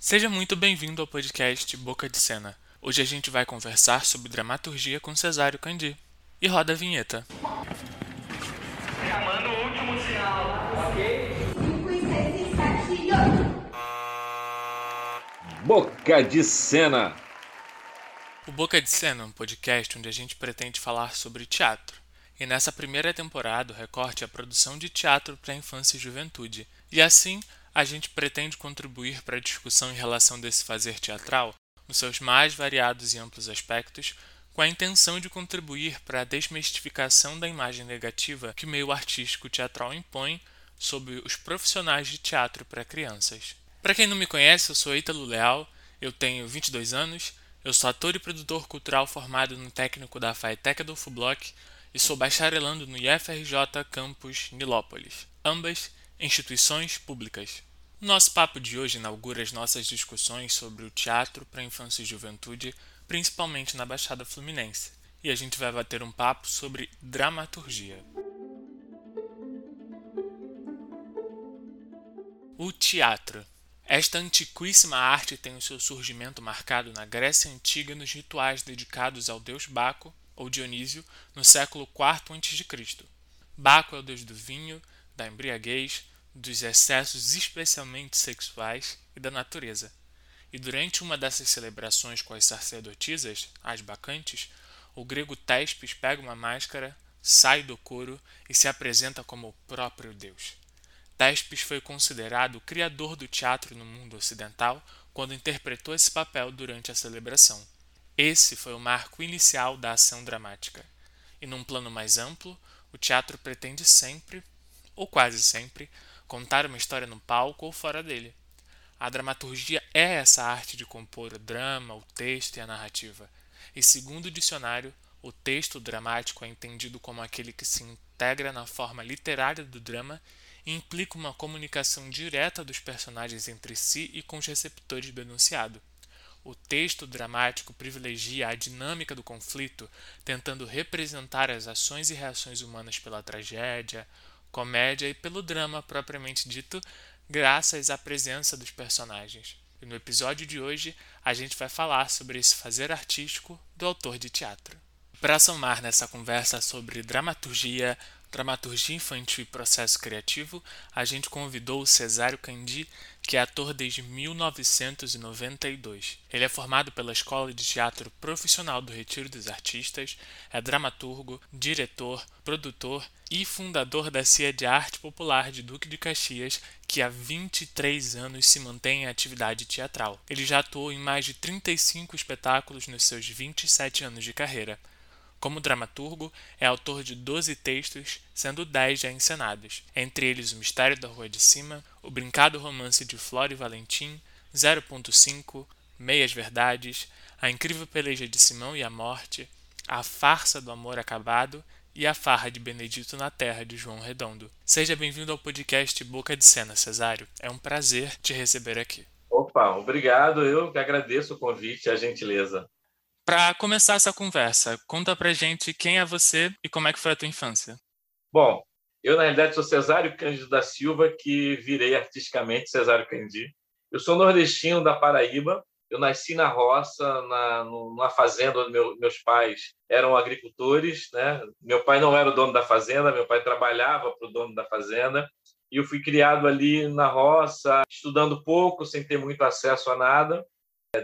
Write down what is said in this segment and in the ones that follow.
Seja muito bem-vindo ao podcast Boca de Cena. Hoje a gente vai conversar sobre dramaturgia com Cesário Candi. E roda a vinheta. Chamando o último sinal, ok? Boca de Cena. O Boca de Cena é um podcast onde a gente pretende falar sobre teatro. E nessa primeira temporada, o recorte é a produção de teatro para a infância e juventude. E assim, a gente pretende contribuir para a discussão em relação desse fazer teatral, nos seus mais variados e amplos aspectos, com a intenção de contribuir para a desmistificação da imagem negativa que o meio artístico teatral impõe sobre os profissionais de teatro para crianças. Para quem não me conhece, eu sou Ítalo Leal, eu tenho 22 anos, eu sou ator e produtor cultural formado no técnico da FAETEC do FUBLOC e sou bacharelando no IFRJ Campus Nilópolis, ambas instituições públicas. Nosso papo de hoje inaugura as nossas discussões sobre o teatro para infância e juventude, principalmente na Baixada Fluminense, e a gente vai bater um papo sobre dramaturgia. O teatro. Esta antiquíssima arte tem o seu surgimento marcado na Grécia Antiga nos rituais dedicados ao deus Baco ou Dionísio no século IV a.C. Baco é o deus do vinho, da embriaguez, dos excessos especialmente sexuais e da natureza. E durante uma dessas celebrações com as sacerdotisas, as bacantes, o grego Tespes pega uma máscara, sai do coro e se apresenta como o próprio Deus. Tespes foi considerado o criador do teatro no mundo ocidental quando interpretou esse papel durante a celebração. Esse foi o marco inicial da ação dramática. E num plano mais amplo, o teatro pretende sempre, ou quase sempre, contar uma história no palco ou fora dele. A dramaturgia é essa arte de compor o drama, o texto e a narrativa. E segundo o dicionário, o texto dramático é entendido como aquele que se integra na forma literária do drama e implica uma comunicação direta dos personagens entre si e com os receptores do enunciado. O texto dramático privilegia a dinâmica do conflito, tentando representar as ações e reações humanas pela tragédia, comédia e pelo drama propriamente dito, graças à presença dos personagens. E no episódio de hoje a gente vai falar sobre esse fazer artístico do autor de teatro. Para somar nessa conversa sobre dramaturgia, dramaturgia infantil e processo criativo, a gente convidou o Cesário Candi, que é ator desde 1992. Ele é formado pela Escola de Teatro Profissional do Retiro dos Artistas, é dramaturgo, diretor, produtor e fundador da CIA de Arte Popular de Duque de Caxias, que há 23 anos se mantém em atividade teatral. Ele já atuou em mais de 35 espetáculos nos seus 27 anos de carreira. Como dramaturgo, é autor de 12 textos, sendo 10 já encenados, entre eles O Mistério da Rua de Cima, O Brincado Romance de Flora e Valentim, 0.5, Meias Verdades, A Incrível Peleja de Simão e a Morte, A Farsa do Amor Acabado e A Farra de Benedito na Terra de João Redondo. Seja bem-vindo ao podcast Boca de Cena, Cesário. É um prazer te receber aqui. Opa, obrigado. Eu que agradeço o convite e a gentileza. Para começar essa conversa, conta pra gente quem é você e como é que foi a tua infância. Bom, eu na realidade sou Cesário Cândido da Silva, que virei artisticamente Cesário Cândido. Eu sou nordestino da Paraíba. Eu nasci na roça, na, numa fazenda onde meu, meus pais eram agricultores. Né? Meu pai não era o dono da fazenda, meu pai trabalhava para o dono da fazenda. E eu fui criado ali na roça, estudando pouco, sem ter muito acesso a nada,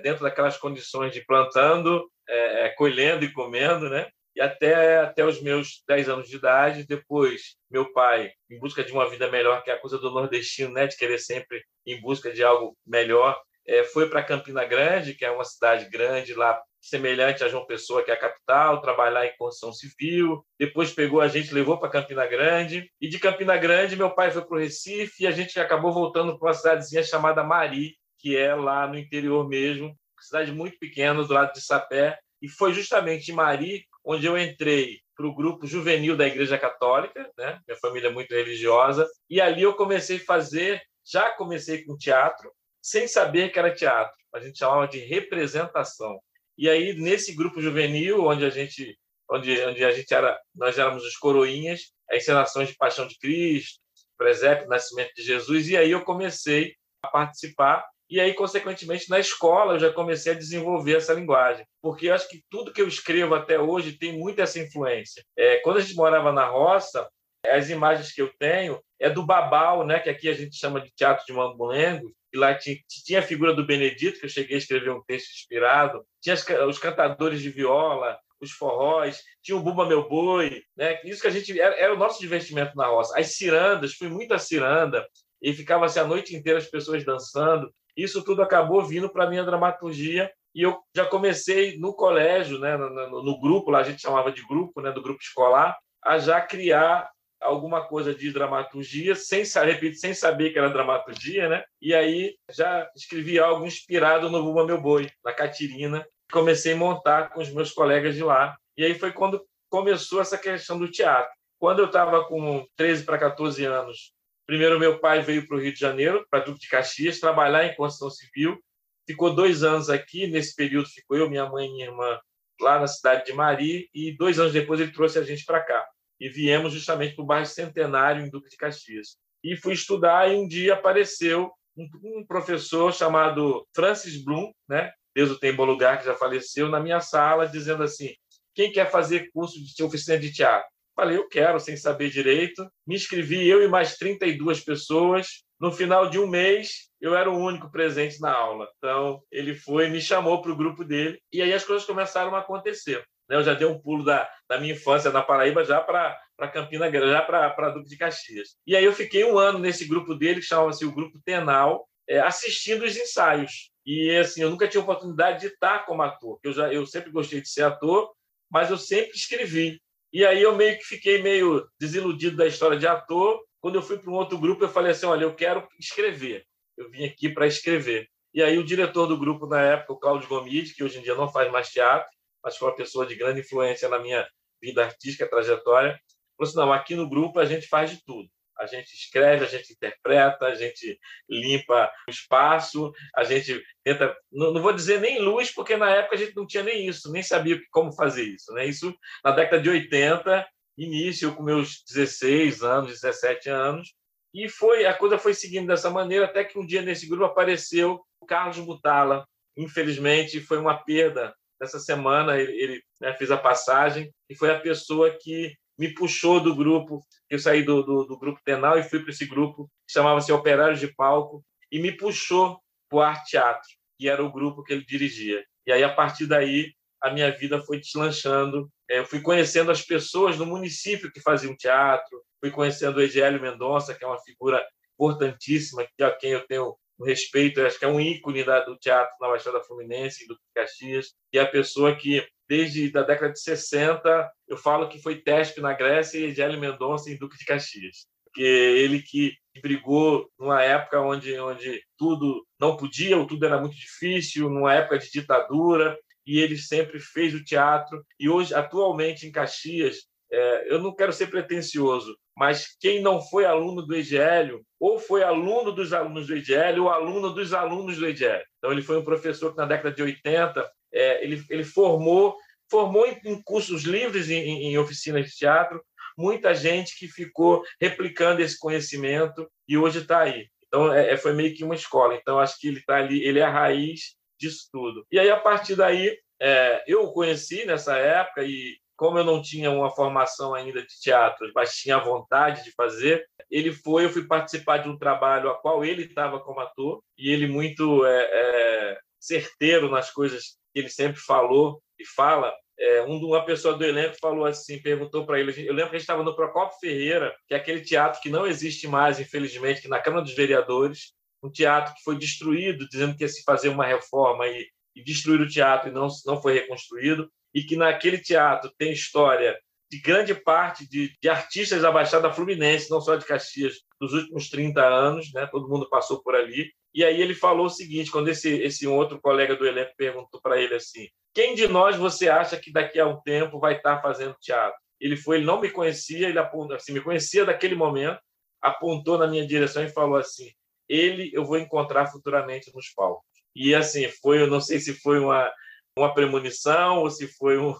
dentro daquelas condições de plantando, é, é, colhendo e comendo, né? E até, até os meus 10 anos de idade, depois, meu pai, em busca de uma vida melhor, que é a coisa do nordestino, né? De querer sempre em busca de algo melhor, é, foi para Campina Grande, que é uma cidade grande lá, semelhante a João Pessoa, que é a capital, trabalhar em construção civil. Depois pegou a gente, levou para Campina Grande. E de Campina Grande, meu pai foi para o Recife e a gente acabou voltando para uma cidadezinha chamada Mari, que é lá no interior mesmo, cidade muito pequena, do lado de Sapé, e foi justamente em Mari onde eu entrei para o grupo juvenil da Igreja Católica, né? Minha família é muito religiosa, e ali eu comecei a fazer, já comecei com teatro, sem saber que era teatro. A gente chamava de representação. E aí nesse grupo juvenil, onde a gente onde, onde a gente era, nós éramos os coroinhas, as encenações de Paixão de Cristo, presépio, Nascimento de Jesus, e aí eu comecei a participar E aí, consequentemente, na escola eu já comecei a desenvolver essa linguagem, porque eu acho que tudo que eu escrevo até hoje tem muito essa influência. É, quando a gente morava na roça, as imagens que eu tenho é do Babal, né, que aqui a gente chama de teatro de mambulengo, e lá tinha, tinha, a figura do Benedito, que eu cheguei a escrever um texto inspirado, tinha os cantadores de viola, os forróis, tinha o Bumba Meu Boi, né? Isso que a gente era, era, o nosso divertimento na roça. As cirandas, fui muito a ciranda e ficava assim a noite inteira as pessoas dançando. Isso tudo acabou vindo para a minha dramaturgia e eu já comecei no colégio, né, no, no, grupo, lá a gente chamava de grupo, né, do grupo escolar, a já criar alguma coisa de dramaturgia, sem repito, sem saber que era dramaturgia, né? E aí já escrevi algo inspirado no Bumba Meu Boi, na Catirina, comecei a montar com os meus colegas de lá. E aí foi quando começou essa questão do teatro. Quando eu estava com 13 para 14 anos, primeiro meu pai veio para o Rio de Janeiro, para Duque de Caxias, trabalhar em construção civil. Ficou dois anos aqui. Nesse período ficou eu, minha mãe e minha irmã lá na cidade de Mari. E dois anos depois ele trouxe a gente para cá. E viemos justamente para o bairro Centenário, em Duque de Caxias. E fui estudar e um dia apareceu um, um professor chamado Francis Bloom, né? Deus o tem em bom lugar, que já faleceu, na minha sala, dizendo assim: quem quer fazer curso de oficina de teatro? Falei, eu quero, sem saber direito. Me inscrevi, eu e mais 32 pessoas. No final de um mês, eu era o único presente na aula. Então, ele foi, me chamou para o grupo dele, e aí as coisas começaram a acontecer. Né? Eu já dei um pulo da, da minha infância na Paraíba já para Campina Grande, já para Duque de Caxias. E aí eu fiquei um ano nesse grupo dele, que chamava-se o Grupo Tenal, é, assistindo os ensaios. E assim, eu nunca tinha oportunidade de estar como ator. Eu já eu sempre gostei de ser ator, mas eu sempre escrevi. E aí eu meio que fiquei meio desiludido da história de ator. Quando eu fui para um outro grupo, eu falei assim, olha, eu quero escrever. Eu vim aqui para escrever. E aí o diretor do grupo na época, o Cláudio Gomide, que hoje em dia não faz mais teatro, mas foi uma pessoa de grande influência na minha vida artística, trajetória, falou assim, não, aqui no grupo a gente faz de tudo a gente escreve, a gente interpreta, a gente limpa o espaço, a gente tenta. Não, não, vou dizer nem luz, porque na época a gente não tinha nem isso, nem sabia como fazer isso. Né? Isso na década de 80, início, com meus 16 anos, 17 anos. E foi a coisa foi seguindo dessa maneira, até que um dia nesse grupo apareceu o Carlos Butala. Infelizmente, foi uma perda. Essa semana ele, ele né, fez a passagem e foi a pessoa que me puxou do grupo. Eu saí do, do, do grupo Tenal e fui para esse grupo que chamava-se Operários de Palco e me puxou para o Arte Teatro, que era o grupo que ele dirigia. E aí, a partir daí, a minha vida foi deslanchando. É, eu fui conhecendo as pessoas do município que faziam teatro, fui conhecendo o Egélio Mendonça, que é uma figura importantíssima, a quem eu tenho um respeito, acho que é um ícone da, do teatro na Baixada Fluminense do Caxias, e a pessoa que desde a década de 60, eu falo que foi Tesp na Grécia e Egélio Mendonça em Duque de Caxias. Porque ele que brigou numa época onde, onde tudo não podia, ou tudo era muito difícil, numa época de ditadura, e ele sempre fez o teatro. E hoje, atualmente, em Caxias, é, eu não quero ser pretencioso, mas quem não foi aluno do EGL, ou foi aluno dos alunos do EGL, ou aluno dos alunos do EGL. Então, ele foi um professor que, na década de 80, é, ele, ele formou formou em, em cursos livres, em, em, oficinas de teatro, muita gente que ficou replicando esse conhecimento e hoje está aí. Então, é, é, foi meio que uma escola. Então, acho que ele está ali, ele é a raiz disso tudo. E aí, a partir daí, é, eu o conheci nessa época e como eu não tinha uma formação ainda de teatro, mas tinha vontade de fazer, ele foi, eu fui participar de um trabalho a qual ele estava como ator e ele muito é, é, certeiro nas coisas que ele sempre falou e fala. É, uma pessoa do elenco falou assim, perguntou para ele. Eu lembro que a gente estava no Procopio Ferreira, que é aquele teatro que não existe mais, infelizmente, que na Câmara dos Vereadores, um teatro que foi destruído, dizendo que ia se fazer uma reforma e, e destruir o teatro e não, não foi reconstruído, e que naquele teatro tem história de grande parte de, de, artistas da Baixada Fluminense, não só de Caxias, dos últimos 30 anos, né? todo mundo passou por ali. E aí ele falou o seguinte, quando esse, esse outro colega do elenco perguntou para ele assim, quem de nós você acha que daqui a um tempo vai estar fazendo teatro? Ele foi, ele não me conhecia, ele apontou, assim, me conhecia daquele momento, apontou na minha direção e falou assim, ele eu vou encontrar futuramente nos palcos. E assim, foi, eu não sei se foi uma, uma premonição ou se foi um,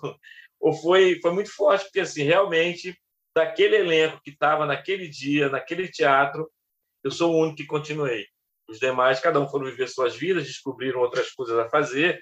ou foi foi muito forte, porque assim, realmente daquele elenco que estava naquele dia, naquele teatro, eu sou o único que continuei. Os demais, cada um foram viver suas vidas, descobriram outras coisas a fazer.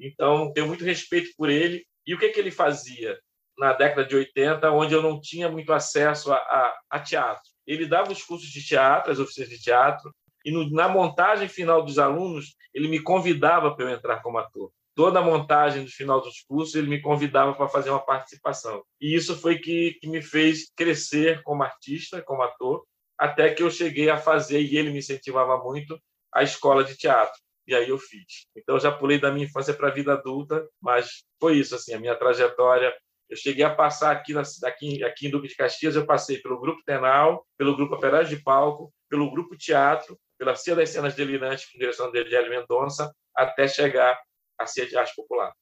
Então, tenho muito respeito por ele. E o que, que ele fazia na década de 80, onde eu não tinha muito acesso a, a, a teatro? Ele dava os cursos de teatro, as oficinas de teatro, e no, na montagem final dos alunos, ele me convidava para eu entrar como ator. Toda a montagem do final dos cursos, ele me convidava para fazer uma participação. E isso foi que, que me fez crescer como artista, como ator, até que eu cheguei a fazer, e ele me incentivava muito, a escola de teatro. E aí eu fiz. Então, eu já pulei da minha infância para a vida adulta, mas foi isso, assim, a minha trajetória eu cheguei a passar aqui, aqui, aqui em Duque de Caxias, eu passei pelo Grupo Tenal, pelo Grupo Operário de Palco, pelo Grupo Teatro, pela Cia das Cenas Delirantes, com direção de Hélio Mendonça, até chegar à Cia de Arte Popular.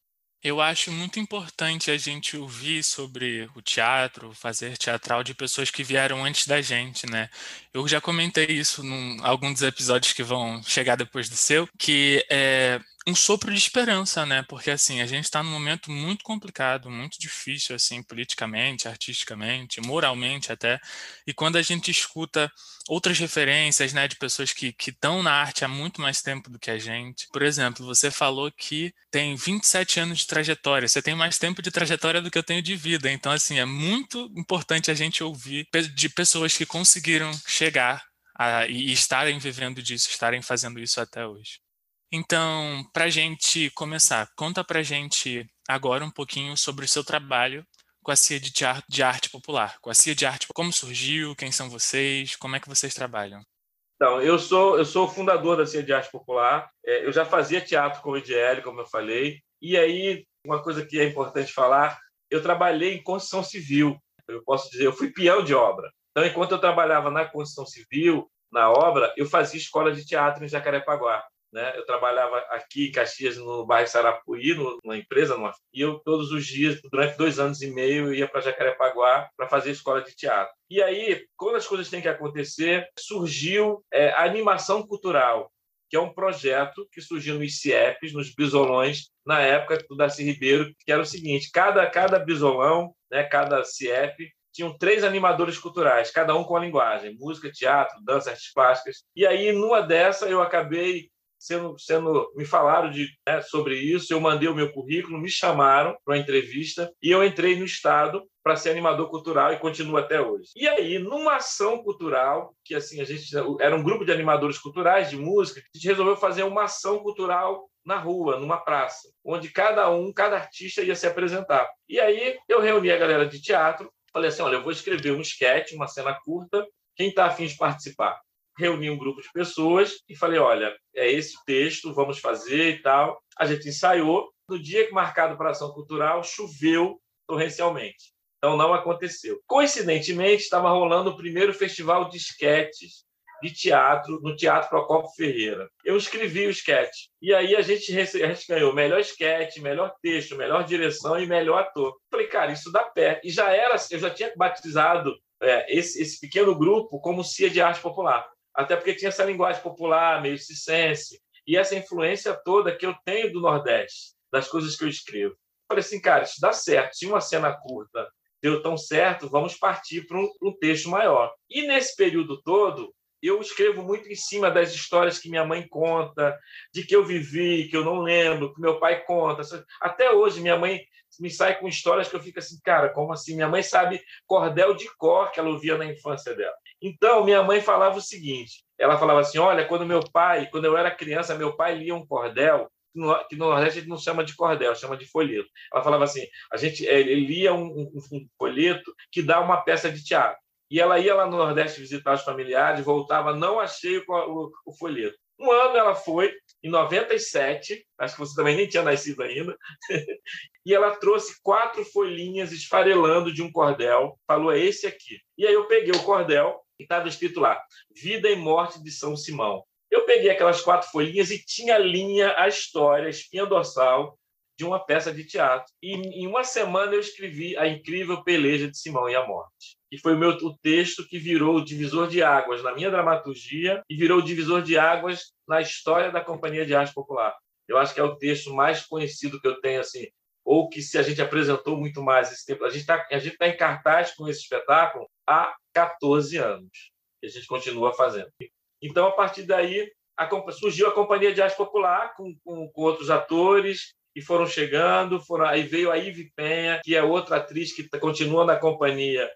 Eu acho muito importante a gente ouvir sobre o teatro, fazer teatral de pessoas que vieram antes da gente, né? Eu já comentei isso em alguns dos episódios que vão chegar depois do seu, que é, um sopro de esperança, né? Porque assim, a gente está num momento muito complicado, muito difícil, assim, politicamente, artisticamente, moralmente até. E quando a gente escuta outras referências, né, de pessoas que estão na arte há muito mais tempo do que a gente. Por exemplo, você falou que tem 27 anos de trajetória. Você tem mais tempo de trajetória do que eu tenho de vida. Então, assim, é muito importante a gente ouvir de pessoas que conseguiram chegar a, e estarem vivendo disso, estarem fazendo isso até hoje. Então, para a gente começar, conta para a gente agora um pouquinho sobre o seu trabalho com a CIA de, de Arte Popular. Com a CIA de Arte, como surgiu, quem são vocês, como é que vocês trabalham? Então, eu sou eu sou o fundador da CIA de Arte Popular. É, eu já fazia teatro com o IDL, como eu falei. E aí, uma coisa que é importante falar, eu trabalhei em construção civil. Eu posso dizer, eu fui peão de obra. Então, enquanto eu trabalhava na construção civil, na obra, eu fazia escola de teatro em Jacarepaguá. Né? Eu trabalhava aqui em Caxias, no bairro Sarapuí, numa empresa, numa... e eu todos os dias, durante dois anos e meio, ia para Jacarepaguá para fazer escola de teatro. E aí, quando as coisas têm que acontecer, surgiu é, a animação cultural, que é um projeto que surgiu nos CIEPs, nos bisolões, na época do Darcy Ribeiro, que era o seguinte: cada, cada bisolão, né, cada CIEP, tinham três animadores culturais, cada um com a linguagem, música, teatro, dança, artes plásticas. E aí, numa dessa, eu acabei sendo, sendo me falaram de, né, sobre isso, eu mandei o meu currículo, me chamaram para uma entrevista e eu entrei no Estado para ser animador cultural e continuo até hoje. E aí, numa ação cultural, que assim a gente era um grupo de animadores culturais de música, a gente resolveu fazer uma ação cultural na rua, numa praça, onde cada um, cada artista ia se apresentar. E aí eu reuni a galera de teatro, falei assim, olha, eu vou escrever um sketch, uma cena curta, quem está afim de participar? Reuni um grupo de pessoas e falei: olha, é esse o texto, vamos fazer e tal. A gente ensaiou. No dia marcado para ação cultural, choveu torrencialmente. Então não aconteceu. Coincidentemente, estava rolando o primeiro festival de esquetes de teatro no Teatro Procopio Ferreira. Eu escrevi o esquete. E aí a gente, a gente ganhou melhor esquete, melhor texto, melhor direção e melhor ator. Falei, cara, isso dá pé. E já era, eu já tinha batizado é, esse, esse pequeno grupo como CIA de Arte Popular até porque tinha essa linguagem popular, meio cisense, e essa influência toda que eu tenho do Nordeste, das coisas que eu escrevo. Falei assim, cara, isso dá certo. Se uma cena curta deu tão certo, vamos partir para um, um texto maior. E nesse período todo, eu escrevo muito em cima das histórias que minha mãe conta, de que eu vivi, que eu não lembro, que meu pai conta. Até hoje, minha mãe me sai com histórias que eu fico assim, cara, como assim? Minha mãe sabe cordel de cor que ela ouvia na infância dela. Então, minha mãe falava o seguinte: ela falava assim, olha, quando meu pai, quando eu era criança, meu pai lia um cordel que no Nordeste a gente não chama de cordel, chama de folheto. Ela falava assim, a gente ele lia um, um, um folheto que dá uma peça de teatro. E ela ia lá no Nordeste visitar os familiares, voltava, não achei o, o, o folheto. Um ano ela foi, em 97, acho que você também nem tinha nascido ainda, e ela trouxe quatro folhinhas esfarelando de um cordel, falou: é esse aqui. E aí eu peguei o cordel e estava escrito lá: Vida e Morte de São Simão. Eu peguei aquelas quatro folhinhas e tinha linha a história, a espinha dorsal de uma peça de teatro. E em uma semana eu escrevi A Incrível Peleja de Simão e a Morte. E foi o meu o texto que virou o divisor de águas na minha dramaturgia e virou o divisor de águas na história da Companhia de Arte Popular. Eu acho que é o texto mais conhecido que eu tenho assim, ou que se a gente apresentou muito mais esse tempo. A gente está a gente tá em cartaz com esse espetáculo há 14 anos, que a gente continua fazendo. Então, a partir daí, a, surgiu a Companhia de Arte Popular com, com, com outros atores e foram chegando, foram, aí veio a Ive Penha, que é outra atriz que continua na companhia,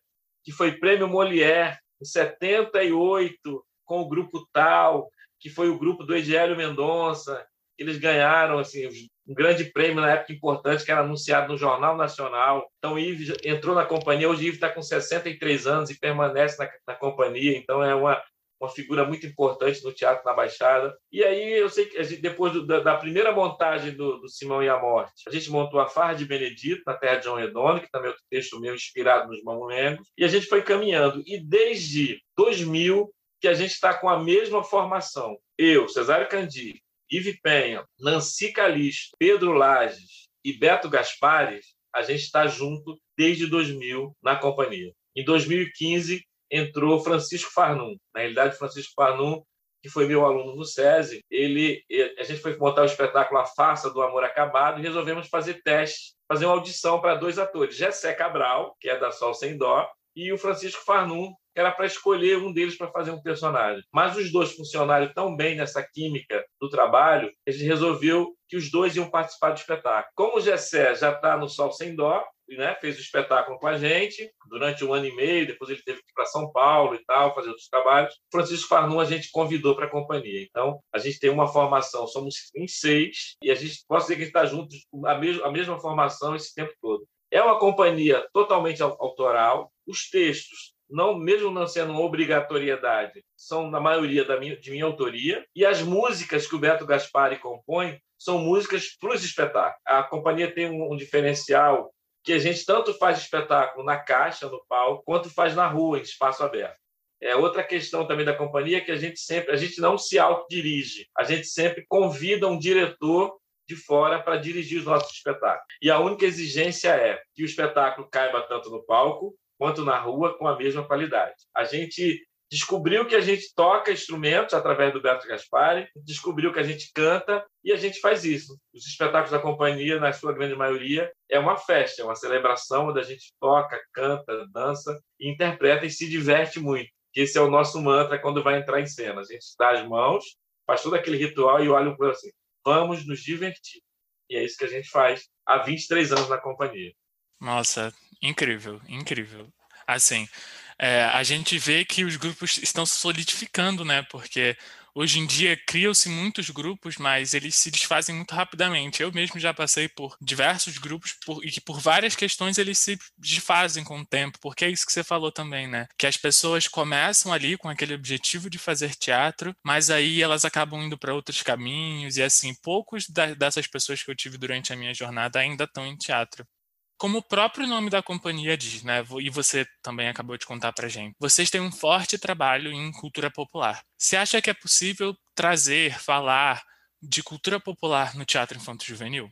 que foi prêmio Molière em 78 com o grupo Tal, que foi o grupo do Edielio Mendonça. Eles ganharam assim, um grande prêmio na época importante, que era anunciado no Jornal Nacional. Então, Ive entrou na companhia. Hoje, Ive está com 63 anos e permanece na, na companhia. Então, é uma, uma figura muito importante no teatro na Baixada. E aí eu sei que gente, depois do, da, da, primeira montagem do, do, Simão e a Morte, a gente montou a Farra de Benedito, na terra de João Redondo, que também é outro texto meu inspirado nos Mamulengos, e a gente foi caminhando. E desde 2000 que a gente está com a mesma formação. Eu, Cesário Candi, Ive Penha, Nancy Calixto, Pedro Lages e Beto Gaspares, a gente está junto desde 2000 na companhia. Em 2015, entrou Francisco Farnum. Na realidade, Francisco Farnum, que foi meu aluno no SESI, ele, a gente foi montar o espetáculo A Farsa do Amor Acabado e resolvemos fazer teste, fazer uma audição para dois atores, Jessé Cabral, que é da Sol Sem Dó, e o Francisco Farnum, era para escolher um deles para fazer um personagem. Mas os dois funcionaram tão bem nessa química do trabalho, que a gente resolveu que os dois iam participar do espetáculo. Como o Gessé já está no Sol Sem Dó, né, fez o espetáculo com a gente durante um ano e meio, depois ele teve que ir para São Paulo e tal, fazer outros trabalhos. Francisco Farnum a gente convidou para a companhia. Então, a gente tem uma formação, somos em seis, e a gente pode dizer que a gente está juntos, a, mesma, a mesma formação esse tempo todo. É uma companhia totalmente autoral, os textos não mesmo não sendo uma obrigatoriedade, são na maioria da minha, de minha autoria, e as músicas que o Beto Gaspari compõe são músicas para os espetáculos. A companhia tem um, um, diferencial que a gente tanto faz espetáculo na caixa, no palco, quanto faz na rua, em espaço aberto. É outra questão também da companhia que a gente sempre, a gente não se autodirige, a gente sempre convida um diretor de fora para dirigir os nossos espetáculos. E a única exigência é que o espetáculo caiba tanto no palco quanto na rua com a mesma qualidade. A gente descobriu que a gente toca instrumentos através do Beto Gaspari, descobriu que a gente canta e a gente faz isso. Os espetáculos da companhia, na sua grande maioria, é uma festa, é uma celebração onde a gente toca, canta, dança, interpreta e se diverte muito. Esse é o nosso mantra quando vai entrar em cena. A gente dá as mãos, faz todo aquele ritual e olha para assim, vamos nos divertir. E é isso que a gente faz há 23 anos na companhia. Nossa, incrível, incrível. Assim, é, a gente vê que os grupos estão se solidificando, né? Porque hoje em dia criam-se muitos grupos, mas eles se desfazem muito rapidamente. Eu mesmo já passei por diversos grupos por, e que por várias questões eles se desfazem com o tempo, porque é isso que você falou também, né? Que as pessoas começam ali com aquele objetivo de fazer teatro, mas aí elas acabam indo para outros caminhos e assim, poucos da, dessas pessoas que eu tive durante a minha jornada ainda estão em teatro. Como o próprio nome da companhia diz, né, e você também acabou de contar para gente, vocês têm um forte trabalho em cultura popular. Você acha que é possível trazer, falar de cultura popular no teatro infanto-juvenil?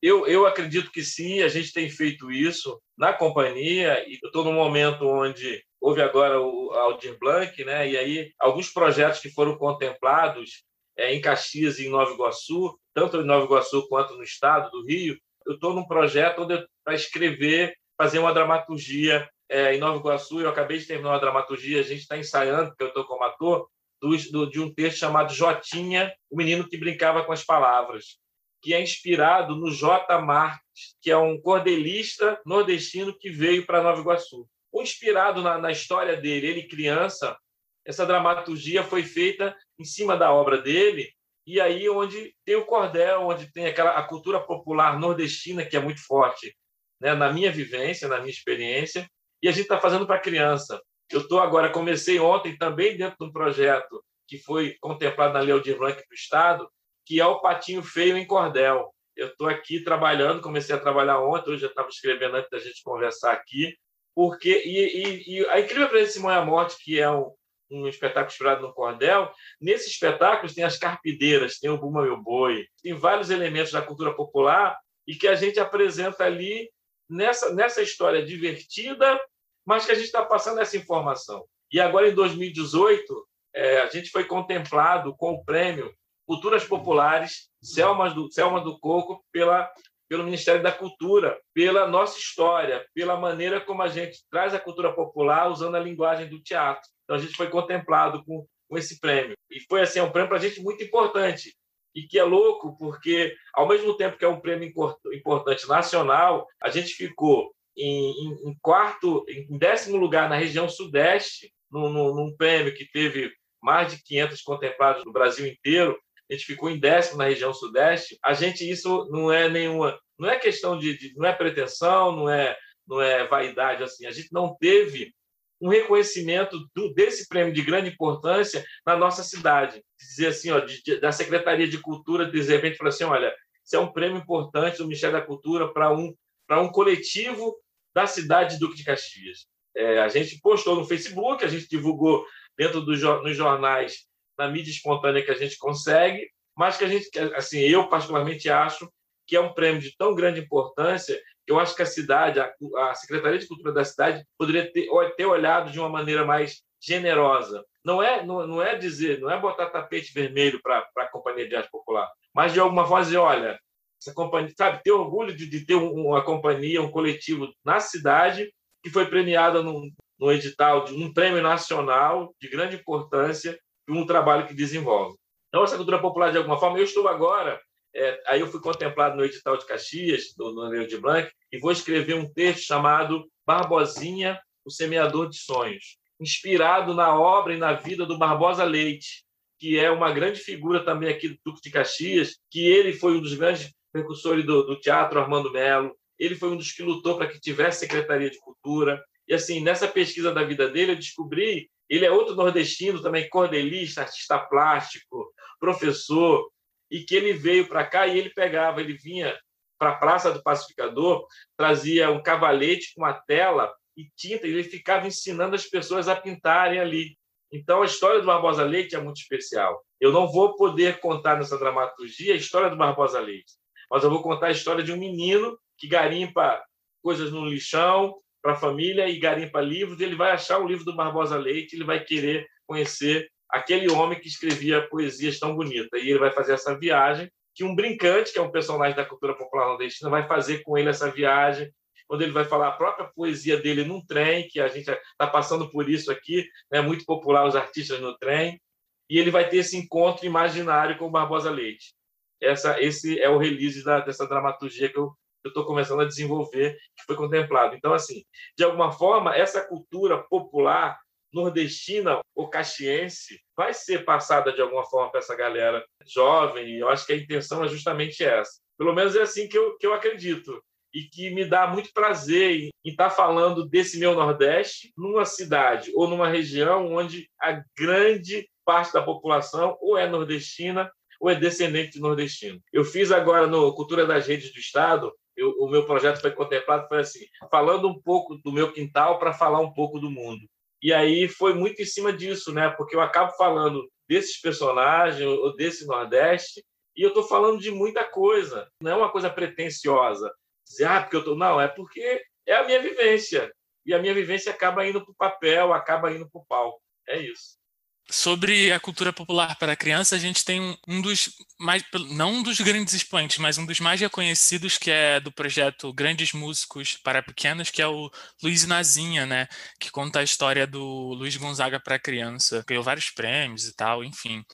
Eu, eu acredito que sim, a gente tem feito isso na companhia, e estou num momento onde houve agora o Aldir Blanc, né, e aí alguns projetos que foram contemplados é, em Caxias e em Nova Iguaçu, tanto em Nova Iguaçu quanto no estado do Rio, eu estou num projeto para escrever, fazer uma dramaturgia é, em Nova Iguaçu. Eu acabei de terminar uma dramaturgia, a gente está ensaiando, porque eu estou como ator, do, do, de um texto chamado Jotinha, o menino que brincava com as palavras, que é inspirado no J. Marques, que é um cordelista nordestino que veio para Nova Iguaçu. Inspirado na, na história dele, ele criança, essa dramaturgia foi feita em cima da obra dele e aí onde tem o cordel, onde tem aquela a cultura popular nordestina que é muito forte, né? Na minha vivência, na minha experiência, e a gente está fazendo para criança. Eu estou agora comecei ontem também dentro de um projeto que foi contemplado na Lei Aldir Blanc do Estado, que é o Patinho Feio em Cordel. Eu estou aqui trabalhando, comecei a trabalhar ontem, hoje já estava escrevendo antes da gente conversar aqui, porque e, e, e a incrível presença de Simão e a Morte, que é um, um espetáculo inspirado no cordel. Nesses espetáculos tem as carpideiras, tem o Buma Meu Boi, tem vários elementos da cultura popular e que a gente apresenta ali nessa, nessa história divertida, mas que a gente está passando essa informação. E agora, em 2018, é, a gente foi contemplado com o prêmio Culturas Populares Selma do, Selma do Coco pela pelo Ministério da Cultura, pela nossa história, pela maneira como a gente traz a cultura popular usando a linguagem do teatro. Então, a gente foi contemplado com, com esse prêmio. E foi assim, um prêmio para a gente muito importante. E que é louco, porque ao mesmo tempo que é um prêmio importante nacional, a gente ficou em, em, em quarto, em décimo lugar na região sudeste, num, num, prêmio que teve mais de 500 contemplados no Brasil inteiro, a gente ficou em décimo na região sudeste. A gente isso não é nenhuma, não é questão de, de não é pretensão, não é não é vaidade assim. A gente não teve um reconhecimento do, desse prêmio de grande importância na nossa cidade. Dizer assim, ó, de, de, da Secretaria de Cultura, de repente, falar assim: olha, isso é um prêmio importante do Ministério da Cultura para um, um coletivo da cidade de Duque de Caxias. É, a gente postou no Facebook, a gente divulgou dentro dos jornais, na mídia espontânea que a gente consegue, mas que a gente, assim, eu particularmente acho que é um prêmio de tão grande importância eu acho que a cidade, a, a Secretaria de Cultura da cidade poderia ter, ter olhado de uma maneira mais generosa. Não é, não, não é dizer, não é botar tapete vermelho para a Companhia de Arte Popular, mas de alguma forma dizer, olha, essa companhia, sabe, ter orgulho de, de ter uma companhia, um coletivo na cidade que foi premiada num, num edital de um prêmio nacional de grande importância e um trabalho que desenvolve. Então, essa cultura popular, de alguma forma, eu estou agora, é, aí eu fui contemplado no edital de Caxias, do, Anel de Blanc, e vou escrever um texto chamado Barbosinha, o Semeador de Sonhos, inspirado na obra e na vida do Barbosa Leite, que é uma grande figura também aqui do Duque de Caxias, que ele foi um dos grandes precursores do, do Teatro Armando Melo, ele foi um dos que lutou para que tivesse Secretaria de Cultura. E assim, nessa pesquisa da vida dele, eu descobri, ele é outro nordestino também, cordelista, artista plástico, professor, e que ele veio para cá e ele pegava, ele vinha para a Praça do Pacificador, trazia um cavalete com uma tela e tinta, e ele ficava ensinando as pessoas a pintarem ali. Então, a história do Barbosa Leite é muito especial. Eu não vou poder contar nessa dramaturgia a história do Barbosa Leite, mas eu vou contar a história de um menino que garimpa coisas no lixão para a família e garimpa livros, ele vai achar o livro do Barbosa Leite, ele vai querer conhecer aquele homem que escrevia poesias tão bonitas. E ele vai fazer essa viagem, que um brincante, que é um personagem da cultura popular nordestina, vai fazer com ele essa viagem, onde ele vai falar a própria poesia dele num trem, que a gente está passando por isso aqui, é né? muito popular os artistas no trem, e ele vai ter esse encontro imaginário com o Barbosa Leite. Essa, esse é o release da, dessa dramaturgia que eu estou começando a desenvolver, que foi contemplado. Então, assim, de alguma forma, essa cultura popular nordestina ou caxiense vai ser passada de alguma forma para essa galera jovem, e eu acho que a intenção é justamente essa. Pelo menos é assim que eu, que eu acredito. E que me dá muito prazer em estar tá falando desse meu Nordeste numa cidade ou numa região onde a grande parte da população ou é nordestina ou é descendente de nordestino. Eu fiz agora no Cultura das Redes do Estado eu, o meu projeto foi contemplado foi assim, falando um pouco do meu quintal para falar um pouco do mundo. E aí foi muito em cima disso, né? Porque eu acabo falando desses personagens ou desse Nordeste e eu estou falando de muita coisa. Não é uma coisa pretensiosa. Dizer, ah, porque eu tô não, é porque é a minha vivência. E a minha vivência acaba indo para o papel, acaba indo para o palco. É isso. Sobre a cultura popular para criança, a gente tem um, dos mais, não um dos grandes expoentes, mas um dos mais reconhecidos, que é do projeto Grandes Músicos para Pequenos, que é o Luiz Nazinha, né? Que conta a história do Luiz Gonzaga para criança. Ganhou vários prêmios e tal, enfim.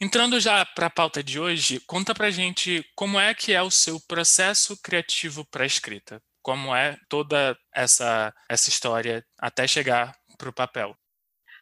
Entrando já para a pauta de hoje, conta para gente como é que é o seu processo criativo para a escrita. Como é toda essa, essa história até chegar para o papel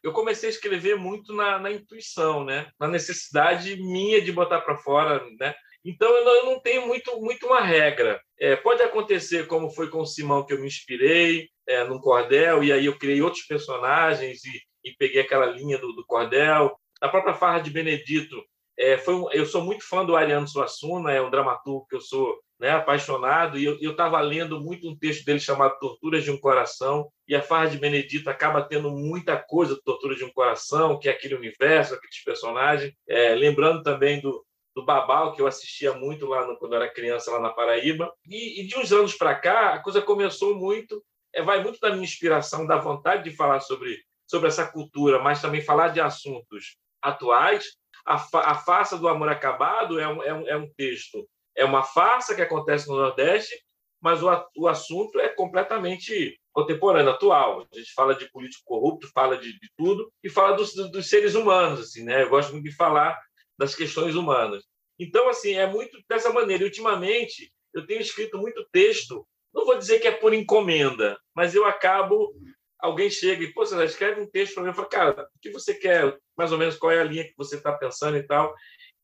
eu comecei a escrever muito na, na intuição, né? Na necessidade minha de botar para fora, né? Então eu não, eu não, tenho muito, muito uma regra. É, pode acontecer como foi com o Simão que eu me inspirei é, num cordel e aí eu criei outros personagens e, e peguei aquela linha do, do cordel. A própria Farra de Benedito é, foi um, eu sou muito fã do Ariano Suassuna, é um dramaturgo que eu sou né, apaixonado, e eu estava lendo muito um texto dele chamado Torturas de um Coração, e a Farra de Benedito acaba tendo muita coisa do Tortura de um Coração, que é aquele universo, aqueles personagens. É, lembrando também do, do Babal, que eu assistia muito lá no, quando era criança, lá na Paraíba. E, e de uns anos para cá, a coisa começou muito, é, vai muito da minha inspiração, da vontade de falar sobre, sobre essa cultura, mas também falar de assuntos atuais. A, fa, a Faça do Amor Acabado é um, é um, é um texto é uma farsa que acontece no Nordeste, mas o, o assunto é completamente contemporâneo, atual. A gente fala de político corrupto, fala de, de tudo e fala dos, dos, seres humanos, assim, né? Eu gosto muito de falar das questões humanas. Então, assim, é muito dessa maneira. E, ultimamente, eu tenho escrito muito texto, não vou dizer que é por encomenda, mas eu acabo alguém chega e, pô, você escreve um texto para mim, eu falo, cara, o que você quer, mais ou menos qual é a linha que você está pensando e tal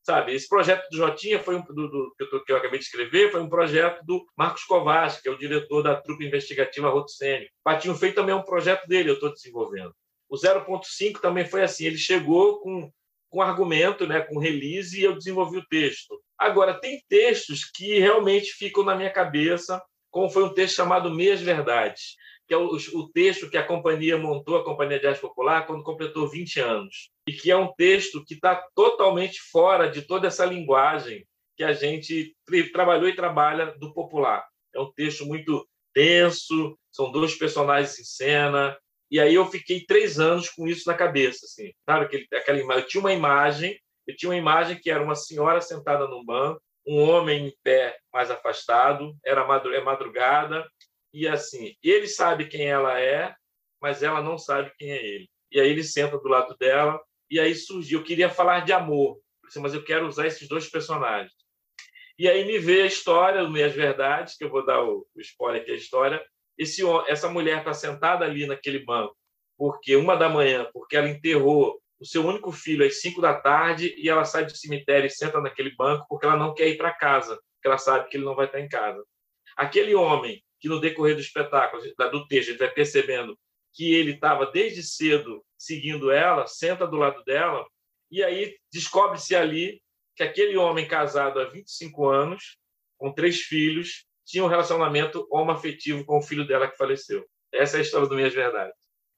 sabe? Esse projeto do Jotinha foi um do, do que, eu tô, que, eu acabei de escrever, foi um projeto do Marcos Kovács, que é o diretor da trupe investigativa Rotsene. Patinho Feito também é um projeto dele, eu estou desenvolvendo. O 0.5 também foi assim, ele chegou com com argumento, né, com release e eu desenvolvi o texto. Agora tem textos que realmente ficam na minha cabeça, como foi um texto chamado Meias Verdades, que é o, o texto que a companhia montou, a Companhia de Arte Popular, quando completou 20 anos e que é um texto que está totalmente fora de toda essa linguagem que a gente trabalhou e trabalha do popular. É um texto muito denso, são dois personagens em cena, e aí eu fiquei três anos com isso na cabeça, assim, sabe? Aquele, aquela imagem. Eu tinha uma imagem, eu tinha uma imagem que era uma senhora sentada num banco, um homem em pé mais afastado, era é madrugada, e assim, ele sabe quem ela é, mas ela não sabe quem é ele. E aí ele senta do lado dela, e aí surgiu, eu queria falar de amor, mas eu quero usar esses dois personagens. E aí me veio a história, Meias Verdades, que eu vou dar o, o spoiler aqui, a história. Esse, essa mulher está sentada ali naquele banco, porque uma da manhã, porque ela enterrou o seu único filho às cinco da tarde e ela sai do cemitério e senta naquele banco porque ela não quer ir para casa, porque ela sabe que ele não vai estar em casa. Aquele homem que no decorrer do espetáculo, do texto, a gente vai percebendo que ele estava desde cedo seguindo ela, senta do lado dela, e aí descobre-se ali que aquele homem casado há 25 anos, com três filhos, tinha um relacionamento homoafetivo com o filho dela que faleceu. Essa é a história do Minhas Verdades.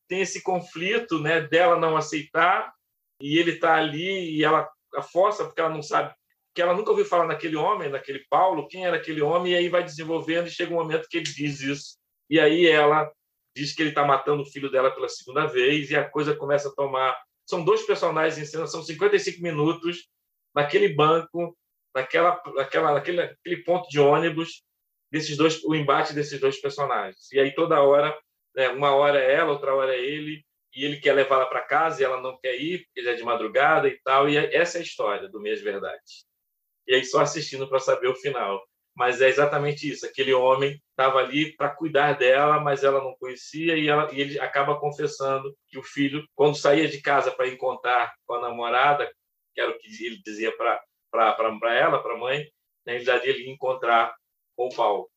Tem esse conflito né, dela não aceitar, e ele está ali, e ela a força, porque ela não sabe, que ela nunca ouviu falar naquele homem, naquele Paulo, quem era aquele homem, e aí vai desenvolvendo, e chega um momento que ele diz isso. E aí ela diz que ele está matando o filho dela pela segunda vez e a coisa começa a tomar. São dois personagens em cena, são 55 minutos naquele banco, naquela, naquela, naquele, naquele ponto de ônibus, desses dois, o embate desses dois personagens. E aí toda hora, né, uma hora é ela, outra hora é ele, e ele quer levá-la para casa e ela não quer ir, porque já é de madrugada e tal. E essa é a história do Mês Verdade. E aí só assistindo para saber o final mas é exatamente isso. Aquele homem estava ali para cuidar dela, mas ela não conhecia e, ela, e, ele acaba confessando que o filho, quando saía de casa para encontrar com a namorada, que era o que ele dizia para ela, para a mãe, na realidade ele ia encontrar com o Paulo.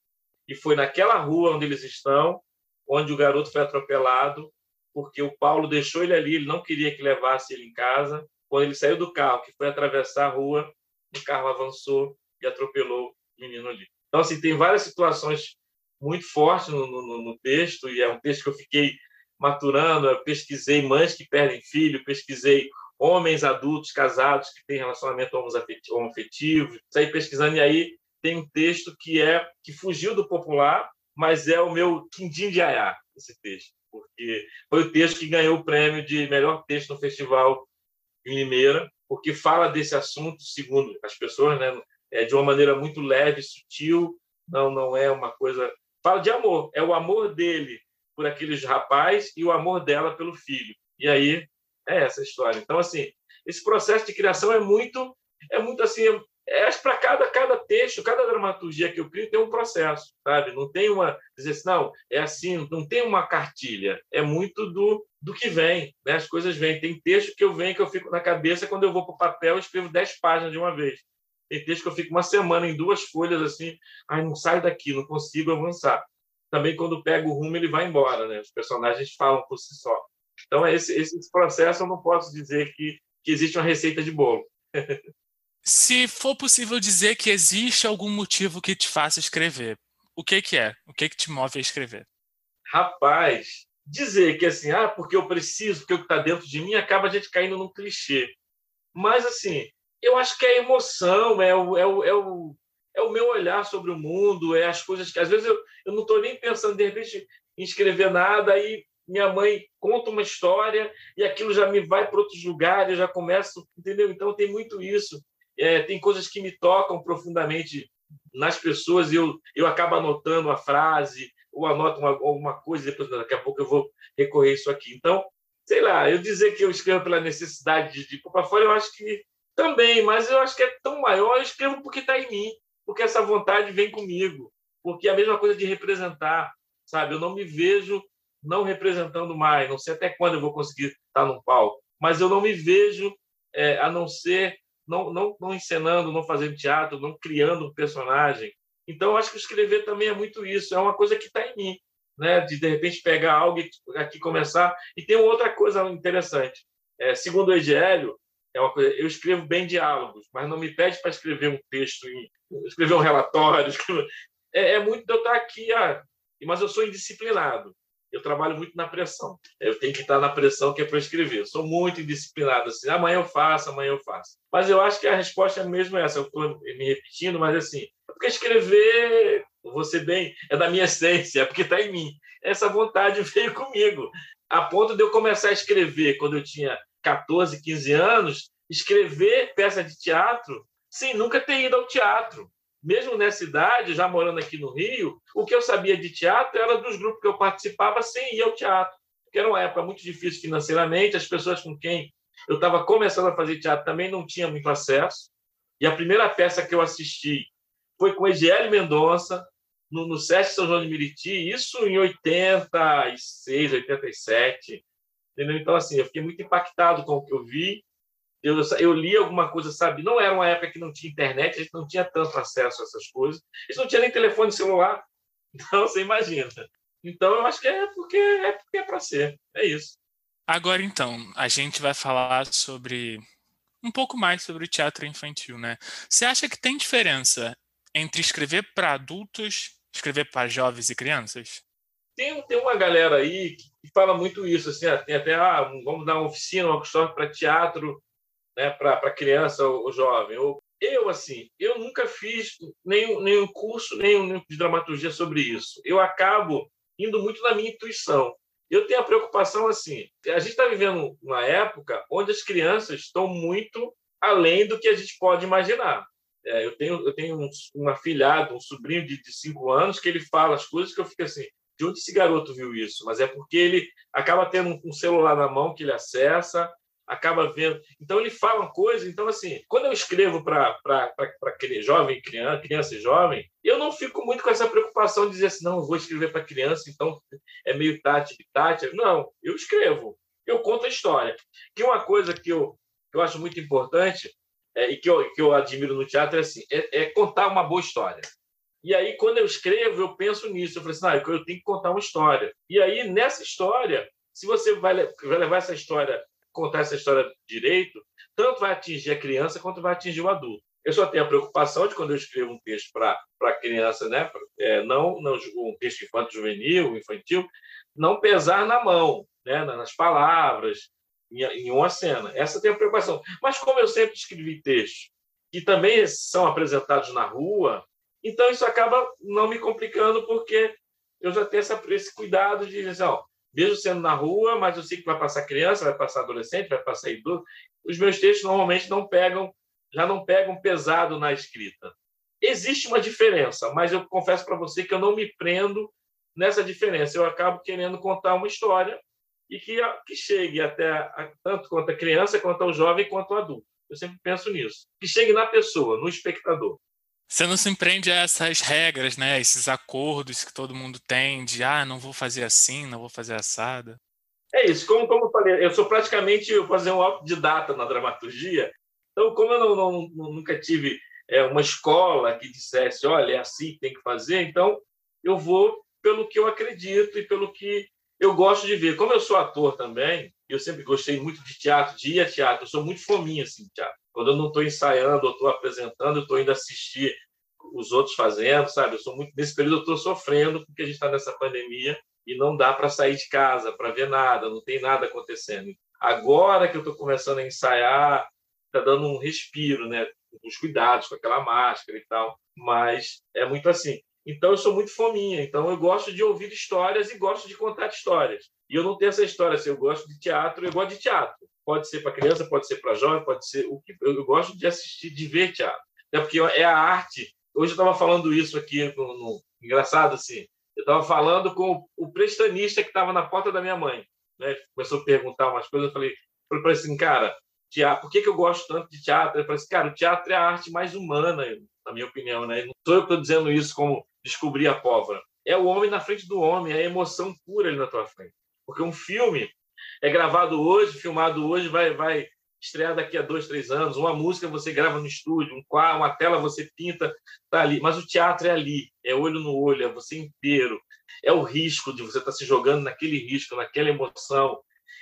E foi naquela rua onde eles estão, onde o garoto foi atropelado, porque o Paulo deixou ele ali, ele não queria que levasse ele em casa. Quando ele saiu do carro, que foi atravessar a rua, o carro avançou e atropelou menino ali. Então, assim, tem várias situações muito fortes no, no, no texto, e é um texto que eu fiquei maturando. Eu pesquisei mães que perdem filho, pesquisei homens adultos casados que têm relacionamento homoafetivo, saí pesquisando, e aí tem um texto que é que fugiu do popular, mas é o meu quindim de aiá, esse texto, porque foi o texto que ganhou o prêmio de melhor texto no festival em Limeira, porque fala desse assunto, segundo as pessoas, né, é, de uma maneira muito leve, sutil, não, não é uma coisa. Fala de amor, é o amor dele por aqueles rapaz e o amor dela pelo filho. E aí é essa história. Então, assim, esse processo de criação é muito, é muito assim, é para cada, cada texto, cada dramaturgia que eu crio tem um processo, sabe? Não tem uma dizer assim, não, é assim, não tem uma cartilha, é muito do, do que vem, né? As coisas vêm. Tem texto que eu venho que eu fico na cabeça quando eu vou para o papel, eu escrevo dez páginas de uma vez. Tem texto que eu fico uma semana em duas folhas assim, ai, não saio daqui, não consigo avançar. Também quando pega o rumo, ele vai embora, né? Os personagens falam por si só. Então, esse, esse processo eu não posso dizer que, que existe uma receita de bolo. Se for possível dizer que existe algum motivo que te faça escrever, o que, que é? O que, que te move a escrever? Rapaz, dizer que assim, ah, porque eu preciso, porque o que está dentro de mim, acaba a gente caindo num clichê. Mas, assim, eu acho que é a emoção, é o, é o, é o, é o meu olhar sobre o mundo, é as coisas que às vezes eu, eu não estou nem pensando de repente em escrever nada, aí minha mãe conta uma história e aquilo já me vai para outros lugares, eu já começo, entendeu? Então tem muito isso. É, tem coisas que me tocam profundamente nas pessoas, eu, eu acabo anotando a frase, ou anoto uma, alguma coisa, depois daqui a pouco eu vou recorrer isso aqui. Então, sei lá, eu dizer que eu escrevo pela necessidade de, pôr para fora, eu acho que também, mas eu acho que é tão maior, eu escrevo porque está em mim, porque essa vontade vem comigo, porque é a mesma coisa de representar, sabe? Eu não me vejo não representando mais, não sei até quando eu vou conseguir estar no palco, mas eu não me vejo é, a não ser não, não, não encenando, não fazendo teatro, não criando um personagem. Então, eu acho que escrever também é muito isso, é uma coisa que está em mim, né? de de repente pegar algo e aqui começar. E tem outra coisa interessante. É, segundo o Egélio, é uma coisa, eu escrevo bem diálogos, mas não me pede para escrever um texto, escrever um relatório. Escrever... É, é, muito de eu estar aqui, ah, mas eu sou indisciplinado eu trabalho muito na pressão. Eu tenho que estar na pressão que é para escrever. Eu sou muito indisciplinado assim. Amanhã eu faço, amanhã eu faço. Mas eu acho que a resposta é mesmo essa. Eu estou me repetindo, mas assim, é porque escrever, você bem, é da minha essência, é porque está em mim. Essa vontade veio comigo, a ponto de eu começar a escrever quando eu tinha 14, 15 anos, escrever peça de teatro, sem nunca ter ido ao teatro mesmo nessa idade, já morando aqui no Rio, o que eu sabia de teatro era dos grupos que eu participava sem ir ao teatro, porque era uma época muito difícil financeiramente, as pessoas com quem eu estava começando a fazer teatro também não tinham muito acesso. E a primeira peça que eu assisti foi com Egiele Mendonça, no, no SESC São João de Meriti, isso em 86, 87. Entendeu? Então, assim, eu fiquei muito impactado com o que eu vi eu, eu li alguma coisa, sabe? Não era uma época que não tinha internet, a gente não tinha tanto acesso a essas coisas. A gente não tinha nem telefone celular. Então, você imagina. Então, eu acho que é porque é porque é para ser. É isso. Agora, então, a gente vai falar sobre um pouco mais sobre o teatro infantil, né? Você acha que tem diferença entre escrever para adultos, escrever para jovens e crianças? Tem, tem uma galera aí que fala muito isso, assim, tem até, ah, vamos dar uma oficina, uma workshop para teatro né, para criança ou, jovem. Ou, eu, assim, eu nunca fiz nenhum, nenhum curso, nenhum de dramaturgia sobre isso. Eu acabo indo muito na minha intuição. Eu tenho a preocupação assim: a gente está vivendo uma época onde as crianças estão muito além do que a gente pode imaginar. É, eu tenho, eu tenho um, um afilhado, um sobrinho de, de cinco anos, que ele fala as coisas que eu fico assim: de onde esse garoto viu isso? Mas é porque ele acaba tendo um celular na mão que ele acessa, acaba vendo. Então ele fala uma coisa. Então assim, quando eu escrevo para aquele jovem, criança, criança e jovem, eu não fico muito com essa preocupação de dizer assim, não, eu vou escrever para criança, então é meio tati. Não, eu escrevo, eu conto a história. Que uma coisa que eu, que eu acho muito importante é, e que eu, que eu admiro no teatro é assim, é, é contar uma boa história. E aí, quando eu escrevo, eu penso nisso. Eu falei assim, ah, eu tenho que contar uma história. E aí, nessa história, se você vai, vai levar essa história contar essa história direito, tanto vai atingir a criança quanto vai atingir o adulto. Eu só tenho a preocupação de quando eu escrevo um texto para criança, né, é, não, não um texto infantil, juvenil, infantil, não pesar na mão, né, nas palavras, em, em uma cena. Essa tem a preocupação. Mas como eu sempre escrevi textos que também são apresentados na rua, então isso acaba não me complicando porque eu já tenho essa, esse cuidado de dizer, ó, mesmo sendo na rua, mas eu sei que vai passar criança, vai passar adolescente, vai passar idoso. Os meus textos normalmente não pegam, já não pegam pesado na escrita. Existe uma diferença, mas eu confesso para você que eu não me prendo nessa diferença. Eu acabo querendo contar uma história e que, que chegue até a, tanto quanto a criança, quanto ao jovem, quanto ao adulto. Eu sempre penso nisso. Que chegue na pessoa, no espectador. Você não se empreende a essas regras, né? Esses acordos que todo mundo tem de ah, não vou fazer assim, não vou fazer assada. É isso. Como, como eu falei, eu sou praticamente eu fazer um autodidata na dramaturgia. Então, como eu não, não, nunca tive é, uma escola que dissesse, olha, é assim que tem que fazer, então eu vou pelo que eu acredito e pelo que eu gosto de ver. Como eu sou ator também, eu sempre gostei muito de teatro, de ir a teatro, eu sou muito fominha assim, teatro. Quando eu não estou ensaiando ou estou apresentando, eu estou indo assistir os outros fazendo, sabe? Eu sou muito nesse período eu estou sofrendo porque a gente está nessa pandemia e não dá para sair de casa para ver nada, não tem nada acontecendo. Agora que eu estou começando a ensaiar, está dando um respiro, né? Os cuidados com aquela máscara e tal, mas é muito assim. Então eu sou muito fominha, então eu gosto de ouvir histórias e gosto de contar histórias. E eu não tenho essa história, assim, eu gosto de teatro, eu gosto de teatro pode ser para criança, pode ser para jovem, pode ser o que eu gosto de assistir, de ver teatro, é porque é a arte. Hoje eu estava falando isso aqui no, no, engraçado assim. Eu estava falando com o prestanista que estava na porta da minha mãe. Né? Começou a perguntar umas coisas. Eu falei, eu falei assim, cara, teatro, por que, que eu gosto tanto de teatro? Eu falei assim, cara, o teatro é a arte mais humana, na minha opinião. Né? Não sou eu que estou dizendo isso como descobrir a pólvora. É o homem na frente do homem, é a emoção pura ali na tua frente. Porque um filme é gravado hoje, filmado hoje, vai, vai estrear daqui a dois, três anos. Uma música você grava no estúdio, um quadro, uma tela você pinta, tá ali. Mas o teatro é ali, é olho no olho, é você inteiro. É o risco de você estar tá se jogando naquele risco, naquela emoção.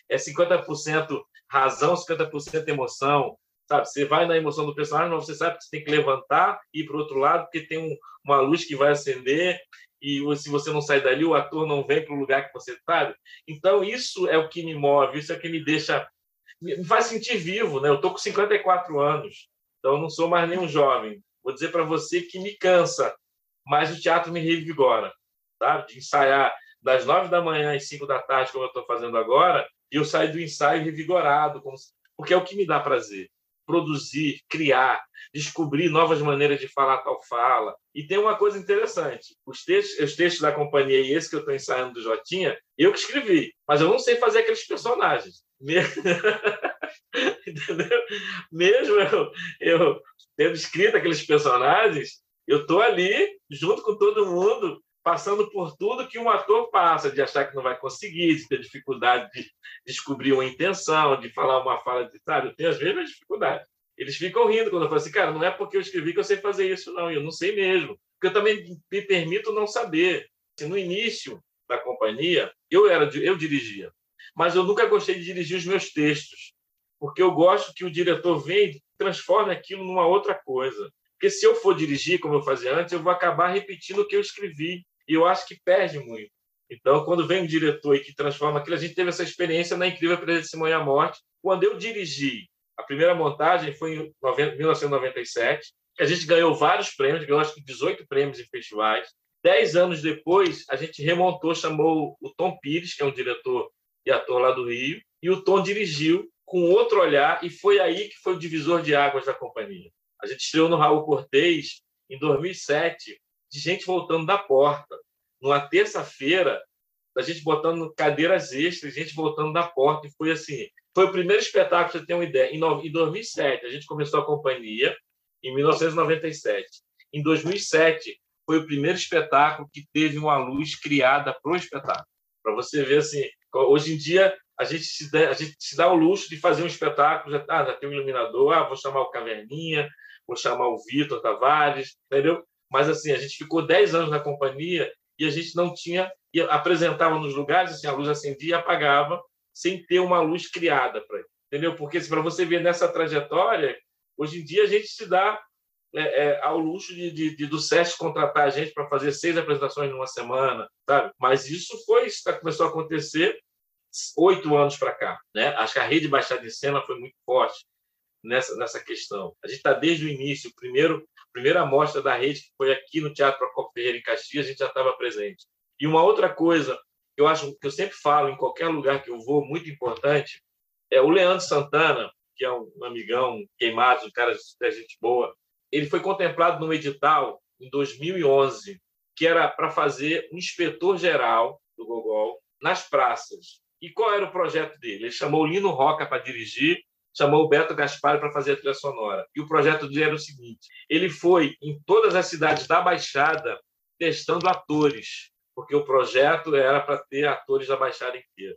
É 50% razão, 50% emoção. Sabe, você vai na emoção do personagem, mas você sabe que você tem que levantar e ir para o outro lado, porque tem um, uma luz que vai acender e se você não sai dali, o ator não vem para o lugar que você está. Então, isso é o que me move, isso é o que me deixa me faz sentir vivo, né? Eu tô com 54 anos, então não sou mais nenhum jovem. Vou dizer para você que me cansa, mas o teatro me revigora, sabe? De ensaiar das nove da manhã às cinco da tarde, como eu estou fazendo agora, e eu saio do ensaio revigorado, porque é o que me dá prazer. Produzir, criar, descobrir novas maneiras de falar tal fala. E tem uma coisa interessante: os textos, os textos da companhia e esse que eu estou ensaiando do Jotinha, eu que escrevi, mas eu não sei fazer aqueles personagens. Entendeu? Mesmo eu, eu tendo escrito aqueles personagens, eu estou ali junto com todo mundo, passando por tudo que um ator passa, de achar que não vai conseguir, de ter dificuldade de descobrir uma intenção, de falar uma fala de, sabe, eu tenho as mesmas dificuldades. Eles ficam rindo quando eu falo assim, cara, não é porque eu escrevi que eu sei fazer isso, não, eu não sei mesmo. Porque eu também me permito não saber. Assim, no início da companhia, eu era eu dirigia mas eu nunca gostei de dirigir os meus textos, porque eu gosto que o diretor venha e transforme aquilo numa outra coisa. Porque se eu for dirigir, como eu fazia antes, eu vou acabar repetindo o que eu escrevi, e eu acho que perde muito. Então, quando vem um diretor e que transforma aquilo, a gente teve essa experiência na Incrível Presença de Simão e a Morte. Quando eu dirigi, a primeira montagem foi em 1997, a gente ganhou vários prêmios, ganhou acho que 18 prêmios em festivais. Dez anos depois, a gente remontou, chamou o Tom Pires, que é um diretor e ator lá do Rio, e o Tom dirigiu com outro olhar, e foi aí que foi o divisor de águas da companhia. A gente estreou no Raul Cortez em 2007, de gente voltando da porta. Numa terça-feira, a gente botando cadeiras extras, gente voltando da porta, e foi assim. Foi o primeiro espetáculo, você ter uma ideia. Em 2007, a gente começou a companhia, em 1997. Em 2007, foi o primeiro espetáculo que teve uma luz criada para o espetáculo. Para você ver assim, Hoje em dia, a gente, se dá, a gente se dá o luxo de fazer um espetáculo, já, ah, já tem um iluminador, ah, vou chamar o Caverninha, vou chamar o Vitor Tavares, entendeu? Mas, assim, a gente ficou 10 anos na companhia e a gente não tinha... apresentava nos lugares, assim, a luz acendia e apagava, sem ter uma luz criada para entendeu? Porque, para você ver nessa trajetória, hoje em dia a gente se dá é, é, ao luxo de, de, de, do SESC contratar a gente para fazer seis apresentações numa semana, sabe? Mas isso foi, isso começou a acontecer oito anos para cá, né? Acho que a rede Baixada de Cena foi muito forte nessa nessa questão. A gente está desde o início, primeiro primeira amostra da rede que foi aqui no Teatro Procopio Ferreira em Caxias, a gente já estava presente. E uma outra coisa que eu acho que eu sempre falo em qualquer lugar que eu vou, muito importante, é o Leandro Santana, que é um amigão queimado, um cara de gente boa, ele foi contemplado no edital em 2011, que era para fazer um inspetor geral do Gogol nas praças. E qual era o projeto dele? Ele chamou o Lino Roca para dirigir, chamou o Beto Gaspar para fazer a trilha sonora. E o projeto dele era o seguinte: ele foi em todas as cidades da Baixada testando atores, porque o projeto era para ter atores da Baixada inteira.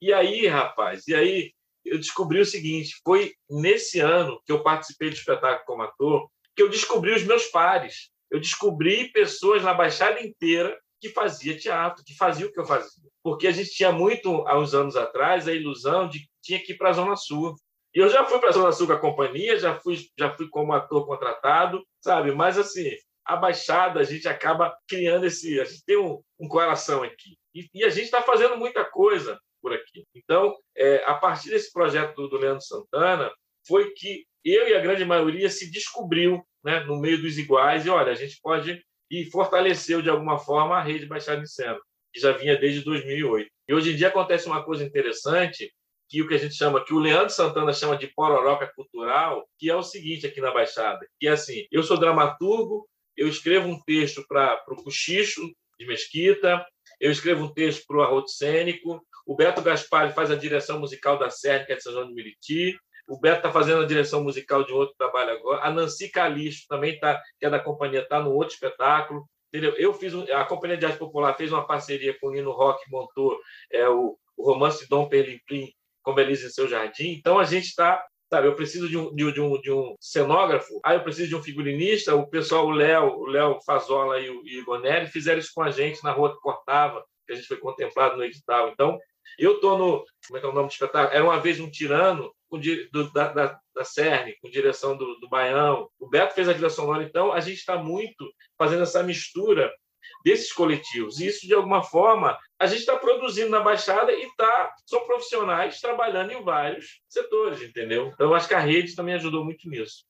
E aí, rapaz, e aí eu descobri o seguinte: foi nesse ano que eu participei do espetáculo como ator que eu descobri os meus pares. Eu descobri pessoas na Baixada inteira que fazia teatro, que fazia o que eu fazia. Porque a gente tinha muito, há uns anos atrás, a ilusão de que tinha que ir para a Zona Sul. E eu já fui para a Zona Sul com a companhia, já fui, já fui como ator contratado, sabe? Mas, assim, a Baixada, a gente acaba criando esse... A gente tem um, um coração aqui. E, e a gente está fazendo muita coisa por aqui. Então, é, a partir desse projeto do, do Leandro Santana, foi que eu e a grande maioria se descobriu né, no meio dos iguais e olha, a gente pode e fortaleceu de alguma forma a rede Baixada de Sena, que já vinha desde 2008. E hoje em dia acontece uma coisa interessante, que o que a gente chama, que o Leandro Santana chama de pororoca cultural, que é o seguinte aqui na Baixada, que é assim, eu sou dramaturgo, eu escrevo um texto para o Cochicho, de Mesquita, eu escrevo um texto para o Arroto Cênico, o Beto Gaspar faz a direção musical da série, que é de São João de Meriti, o Beto está fazendo a direção musical de outro trabalho agora, a Nancy Calixto também está, que é da companhia, está no outro espetáculo, entendeu? Eu fiz um, a Companhia de Arte Popular fez uma parceria com o Nino Rock, montou é, o, o romance Dom Perlim como Elise em seu jardim, então a gente está sabe? Eu preciso de um, de, um, de um cenógrafo, aí eu preciso de um figurinista. O pessoal, o Léo, o Léo Fazola e o Igor Neri fizeram isso com a gente na rua que cortava, que a gente foi contemplado no edital. Então, eu estou no. Como é que é o nome do espetáculo? Era uma vez um tirano com, do, da, da, da CERN, com direção do, do Baião. O Beto fez a direção sonora. Então, a gente está muito fazendo essa mistura desses coletivos. E isso, de alguma forma, a gente está produzindo na Baixada e tá, são profissionais trabalhando em vários setores, entendeu? Então, eu acho que a rede também ajudou muito nisso.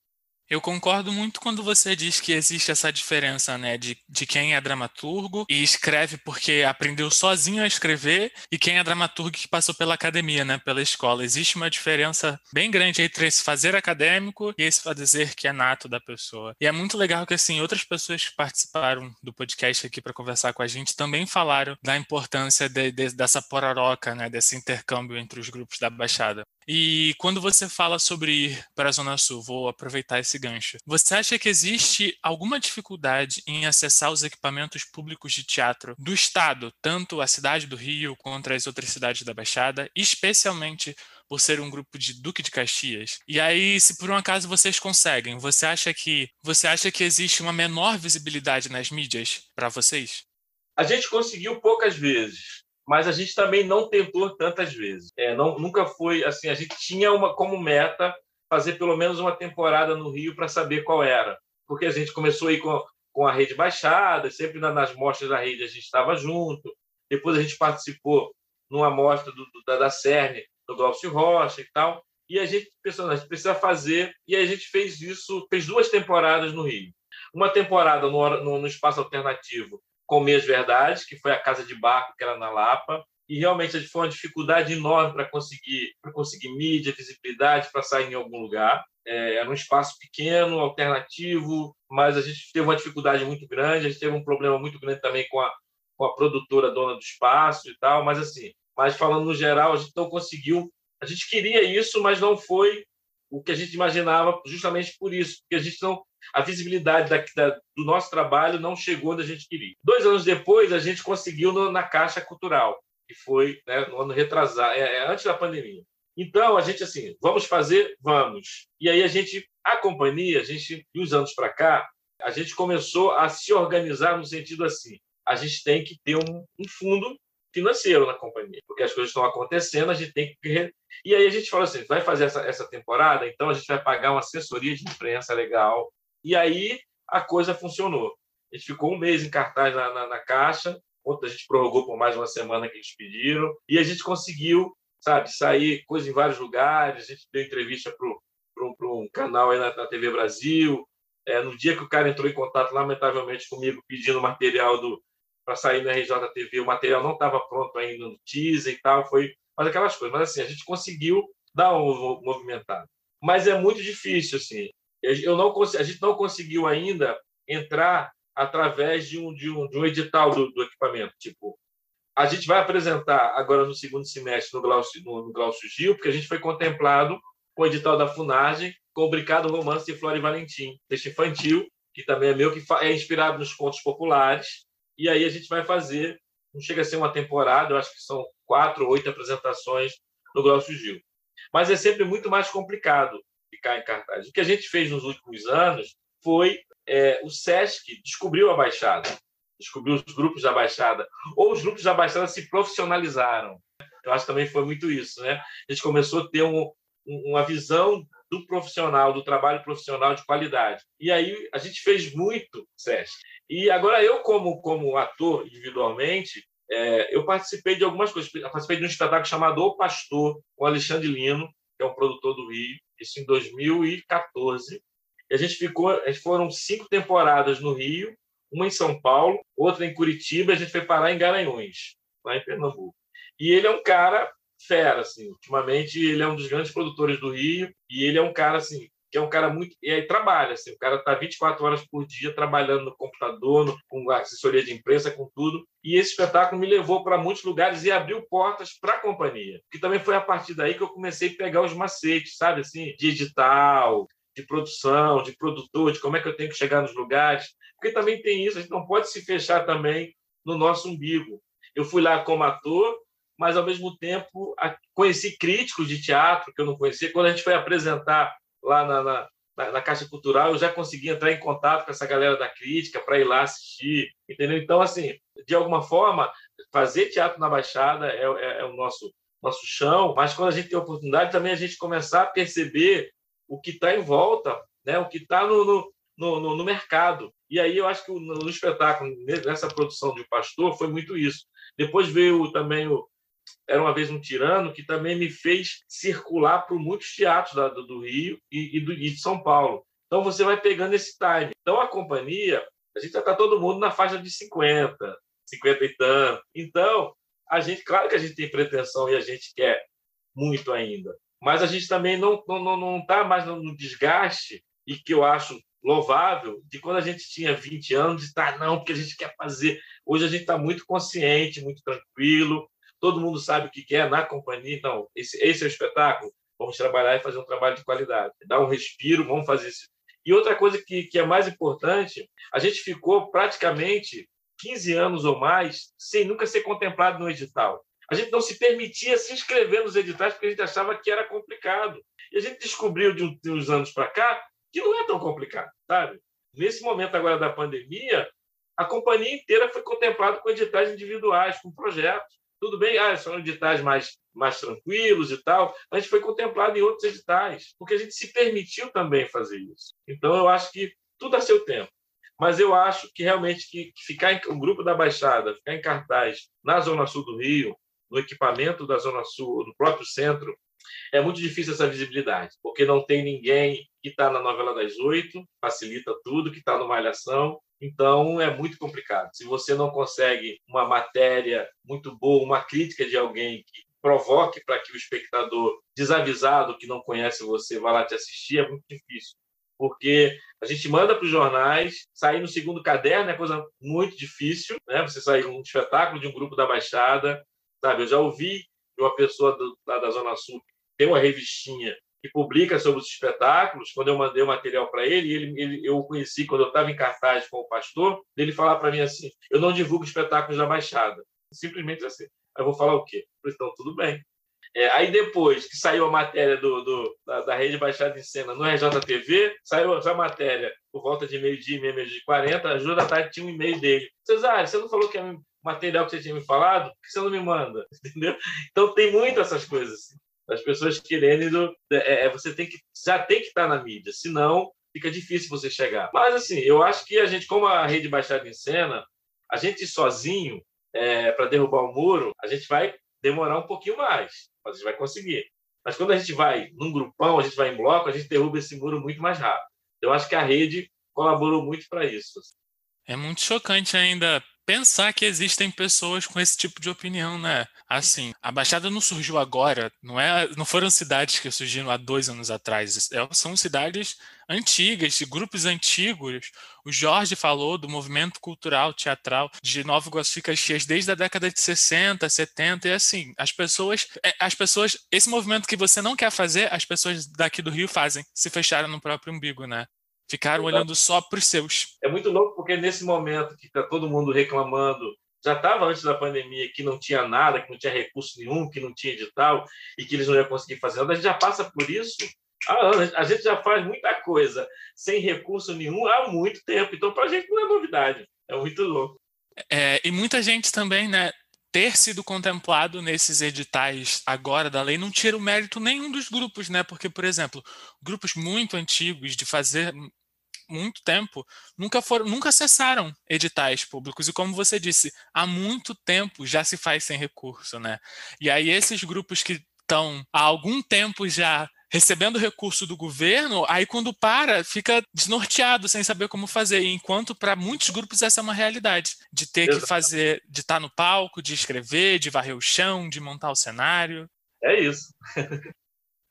Eu concordo muito quando você diz que existe essa diferença, né, de, de quem é dramaturgo e escreve porque aprendeu sozinho a escrever e quem é dramaturgo que passou pela academia, né, pela escola. Existe uma diferença bem grande entre esse fazer acadêmico e esse fazer que é nato da pessoa. E é muito legal que, assim, outras pessoas que participaram do podcast aqui para conversar com a gente também falaram da importância de, de, dessa pororoca, né, desse intercâmbio entre os grupos da Baixada. E quando você fala sobre ir para a Zona Sul, vou aproveitar esse gancho. Você acha que existe alguma dificuldade em acessar os equipamentos públicos de teatro do Estado, tanto a cidade do Rio quanto as outras cidades da Baixada, especialmente por ser um grupo de Duque de Caxias. E aí, se por um acaso vocês conseguem, você acha que você acha que existe uma menor visibilidade nas mídias para vocês? A gente conseguiu poucas vezes mas a gente também não tentou tantas vezes. É, não, nunca foi assim. A gente tinha uma como meta fazer pelo menos uma temporada no Rio para saber qual era, porque a gente começou aí com, com a rede baixada, sempre nas mostras da rede a gente estava junto. Depois a gente participou numa mostra do, do, da, da CERN, do Glaucio Rocha e tal. E a gente pensou, a gente precisa fazer, e a gente fez isso, fez duas temporadas no Rio. Uma temporada no, no, no espaço alternativo, com Meias Verdades, que foi a casa de Baco, que era na Lapa, e realmente foi uma dificuldade enorme para conseguir para conseguir mídia, visibilidade, para sair em algum lugar. É, era um espaço pequeno, alternativo, mas a gente teve uma dificuldade muito grande, a gente teve um problema muito grande também com a, com a produtora dona do espaço e tal, mas assim, mas falando no geral, a gente não conseguiu, a gente queria isso, mas não foi o que a gente imaginava justamente por isso, porque a gente não a visibilidade da, da, do nosso trabalho não chegou onde a gente queria. Dois anos depois, a gente conseguiu no, na Caixa Cultural, que foi né, no ano retrasado, é, é, antes da pandemia. Então, a gente, assim, vamos fazer? Vamos. E aí, a gente, a companhia, a gente, de uns anos para cá, a gente começou a se organizar no sentido assim: a gente tem que ter um, um fundo financeiro na companhia, porque as coisas estão acontecendo, a gente tem que. E aí a gente falou assim: vai fazer essa, essa temporada, então a gente vai pagar uma assessoria de imprensa legal, e aí a coisa funcionou. A gente ficou um mês em cartaz na, na, na caixa, a gente prorrogou por mais uma semana que eles pediram, e a gente conseguiu, sabe, sair coisa em vários lugares. A gente deu entrevista para um canal aí na, na TV Brasil. É, no dia que o cara entrou em contato, lamentavelmente, comigo, pedindo material do para sair na RJTV, o material não estava pronto ainda no teaser e tal, foi mas aquelas coisas. Mas assim, a gente conseguiu dar um movimentado. Mas é muito difícil, assim. Eu não, a gente não conseguiu ainda entrar através de um, de um, de um edital do, do equipamento. Tipo, a gente vai apresentar agora no segundo semestre no Glaucio, no, no Glaucio Gil, porque a gente foi contemplado com o edital da Funagem, com o Bricado Romance de Flora e Valentim, texto infantil, que também é meu, que é inspirado nos contos populares. E aí a gente vai fazer, não chega a ser uma temporada, eu acho que são quatro ou oito apresentações no Glaucio Gil. Mas é sempre muito mais complicado, ficar em cartaz. O que a gente fez nos últimos anos foi é, o SESC descobriu a Baixada, descobriu os grupos da Baixada, ou os grupos da Baixada se profissionalizaram. Eu acho que também foi muito isso, né? A gente começou a ter um, uma visão do profissional, do trabalho profissional de qualidade. E aí a gente fez muito SESC. E agora eu, como, como ator individualmente, é, eu participei de algumas coisas. Eu participei de um espetáculo chamado O Pastor, com Alexandre Lino, que é um produtor do Rio isso em 2014. E a gente ficou, foram cinco temporadas no Rio, uma em São Paulo, outra em Curitiba, a gente foi parar em Garanhuns, lá em Pernambuco. E ele é um cara fera, assim. Ultimamente ele é um dos grandes produtores do Rio e ele é um cara assim que é um cara muito. E aí trabalha, assim, o cara está 24 horas por dia trabalhando no computador, no, com assessoria de imprensa, com tudo. E esse espetáculo me levou para muitos lugares e abriu portas para a companhia. Que também foi a partir daí que eu comecei a pegar os macetes, sabe, assim, de de produção, de produtor, de como é que eu tenho que chegar nos lugares. Porque também tem isso, a gente não pode se fechar também no nosso umbigo. Eu fui lá como ator, mas ao mesmo tempo conheci críticos de teatro que eu não conhecia. Quando a gente foi apresentar lá na, na, na Caixa Cultural, eu já consegui entrar em contato com essa galera da crítica para ir lá assistir, entendeu? Então, assim, de alguma forma, fazer teatro na Baixada é, é, é o nosso nosso chão, mas quando a gente tem a oportunidade também a gente começar a perceber o que está em volta, né? o que está no, no, no, no, mercado. E aí eu acho que no, espetáculo, nessa produção de O Pastor, foi muito isso. Depois veio também o Era Uma Vez um Tirano, que também me fez circular por muitos teatros da, do, do, Rio e, e, do, e de São Paulo. Então você vai pegando esse time. Então a companhia, a gente já está todo mundo na faixa de 50, 50 e tanto. Então, a gente, claro que a gente tem pretensão e a gente quer muito ainda mas a gente também não está não, não tá mais no desgaste, e que eu acho louvável, de quando a gente tinha 20 anos, de tá, não, porque a gente quer fazer. Hoje a gente está muito consciente, muito tranquilo, todo mundo sabe o que quer na companhia. Então, esse, esse é o espetáculo. Vamos trabalhar e fazer um trabalho de qualidade. Dar um respiro, vamos fazer isso. E outra coisa que, que é mais importante, a gente ficou praticamente 15 anos ou mais sem nunca ser contemplado no edital. A gente não se permitia se inscrever nos editais porque a gente achava que era complicado. E a gente descobriu de uns anos para cá que não é tão complicado, sabe? Nesse momento agora da pandemia, a companhia inteira foi contemplada com editais individuais, com projetos. Tudo bem, ah, são editais mais, mais tranquilos e tal, a gente foi contemplado em outros editais, porque a gente se permitiu também fazer isso. Então, eu acho que tudo a seu tempo. Mas eu acho que realmente que, ficar em, o grupo da Baixada, ficar em cartaz na Zona Sul do Rio, no equipamento da Zona Sul, no próprio centro, é muito difícil essa visibilidade, porque não tem ninguém que está na novela das oito, facilita tudo, que está no Malhação, então é muito complicado. Se você não consegue uma matéria muito boa, uma crítica de alguém que provoque para que o espectador desavisado que não conhece você vá lá te assistir, é muito difícil. Porque a gente manda para os jornais, sair no segundo caderno é coisa muito difícil, né? Você sair um espetáculo de um grupo da Baixada, Sabe? Eu já ouvi uma pessoa do, lá da Zona Sul tem uma revistinha que publica sobre os espetáculos. Quando eu mandei o material para ele, ele, ele, eu o conheci quando eu estava em cartaz com o pastor, ele falar para mim assim: eu não divulgo espetáculos da Baixada. Simplesmente assim. Aí eu vou falar o quê? Então, tudo bem. É, aí depois que saiu a matéria do, do da, da, Rede Baixada em Cena no RJTV, saiu a matéria por volta de meio-dia, meio-dia de 40, a da Tarde tinha um e-mail dele. Cesário, você não falou que ia material que você tinha me falado, por que você não me manda? Entendeu? Então tem muito essas coisas. Assim. As pessoas querendo. É, é, você tem que, já tem que estar na mídia, senão fica difícil você chegar. Mas, assim, eu acho que a gente, como a rede Baixada em Cena, a gente sozinho, é, para derrubar o muro, a gente vai demorar um pouquinho mais, mas a gente vai conseguir. Mas quando a gente vai num grupão, a gente vai em bloco, a gente derruba esse muro muito mais rápido. Eu acho que a rede colaborou muito para isso. É muito chocante ainda pensar que existem pessoas com esse tipo de opinião, né? Assim, a Baixada não surgiu agora, não é, não foram cidades que surgiram há dois anos atrás, é, são cidades antigas, de grupos antigos. O Jorge falou do movimento cultural teatral de Nova Iguaçu e Caxias desde a década de 60, 70 e assim, as pessoas, é, as pessoas, esse movimento que você não quer fazer, as pessoas daqui do Rio fazem, se fecharam no próprio umbigo, né? Ficaram olhando só para os seus. É muito louco porque nesse momento que está todo mundo reclamando, já estava antes da pandemia que não tinha nada, que não tinha recurso nenhum, que não tinha edital e que eles não iam conseguir fazer nada. A gente já passa por isso há anos. A gente já faz muita coisa sem recurso nenhum há muito tempo. Então, para a gente não é novidade. É muito louco. É, e muita gente também, né? ter sido contemplado nesses editais agora da lei não tira o mérito nenhum dos grupos, né? Porque, por exemplo, grupos muito antigos de fazer muito tempo nunca foram, nunca acessaram editais públicos e como você disse, há muito tempo já se faz sem recurso, né? E aí esses grupos que estão há algum tempo já recebendo recurso do governo, aí quando para, fica desnorteado, sem saber como fazer. Enquanto para muitos grupos essa é uma realidade, de ter Exato. que fazer, de estar no palco, de escrever, de varrer o chão, de montar o cenário. É isso.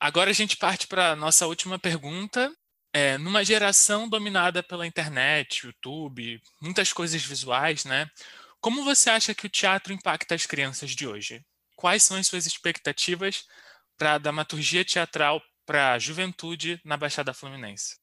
Agora a gente parte para a nossa última pergunta, É, numa geração dominada pela internet, YouTube, muitas coisas visuais, né? Como você acha que o teatro impacta as crianças de hoje? Quais são as suas expectativas para a dramaturgia teatral para a juventude na Baixada Fluminense?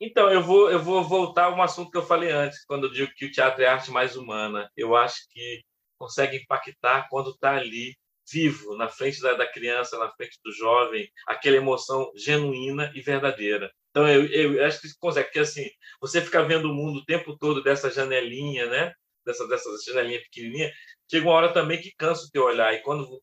Então, eu vou, eu vou voltar a um assunto que eu falei antes, quando eu digo que o teatro é arte mais humana. Eu acho que consegue impactar quando está ali, vivo, na frente da, da, criança, na frente do jovem, aquela emoção genuína e verdadeira. Então, eu, eu acho que consegue, porque assim, você fica vendo o mundo o tempo todo dessa janelinha, né? Dessa, dessa janelinha pequenininha, chega uma hora também que cansa o teu olhar, e quando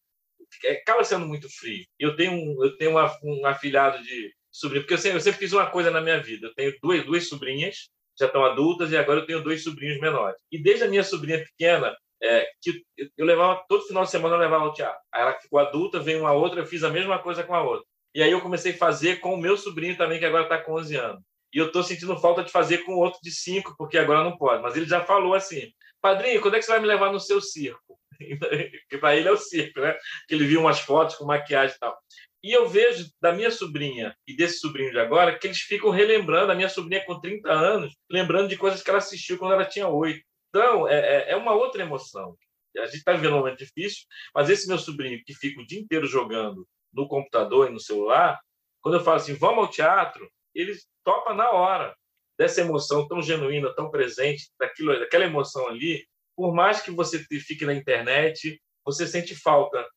acaba sendo muito frio. Eu tenho um, eu tenho uma, um afilhado de sobrinho, porque eu sempre, eu sempre fiz uma coisa na minha vida. Eu tenho duas, duas sobrinhas, já estão adultas, e agora eu tenho dois sobrinhos menores. E desde a minha sobrinha pequena, é, que eu levava todo final de semana eu levava ao teatro. Aí ela ficou adulta, veio uma outra, eu fiz a mesma coisa com a outra. E aí eu comecei a fazer com o meu sobrinho também, que agora está com 11 anos. E eu estou sentindo falta de fazer com outro de 5, porque agora não pode. Mas ele já falou assim: Padrinho, quando é que você vai me levar no seu circo? que para ele é o circo, né? Que ele viu umas fotos com maquiagem e tal. E eu vejo da minha sobrinha e desse sobrinho de agora que eles ficam relembrando, a minha sobrinha com 30 anos, lembrando de coisas que ela assistiu quando ela tinha 8. Então, é, é, é uma outra emoção. A gente está vivendo um momento difícil, mas esse meu sobrinho que fica o dia inteiro jogando no computador e no celular, quando eu falo assim, vamos ao teatro, ele topa na hora dessa emoção tão genuína, tão presente, daquilo, daquela emoção ali, por mais que você fique na internet, você sente falta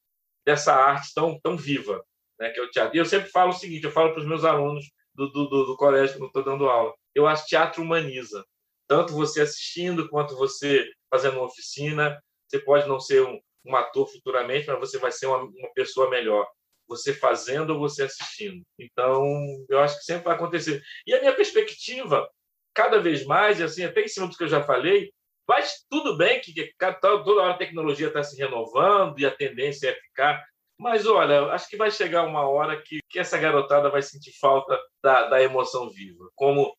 dessa arte tão, tão viva, né, que é o teatro. E eu sempre falo o seguinte, eu falo para os meus alunos do, do, do, do colégio que eu estou dando aula, eu acho teatro humaniza. Tanto você assistindo, quanto você fazendo uma oficina. Você pode não ser um, um ator futuramente, mas você vai ser uma, uma pessoa melhor você fazendo ou você assistindo. Então, eu acho que sempre vai acontecer. E a minha perspectiva, cada vez mais, assim, até em cima do que eu já falei, mas tudo bem que, que toda hora a tecnologia está se renovando e a tendência é ficar. Mas olha, acho que vai chegar uma hora que, que essa garotada vai sentir falta da, da emoção viva. Como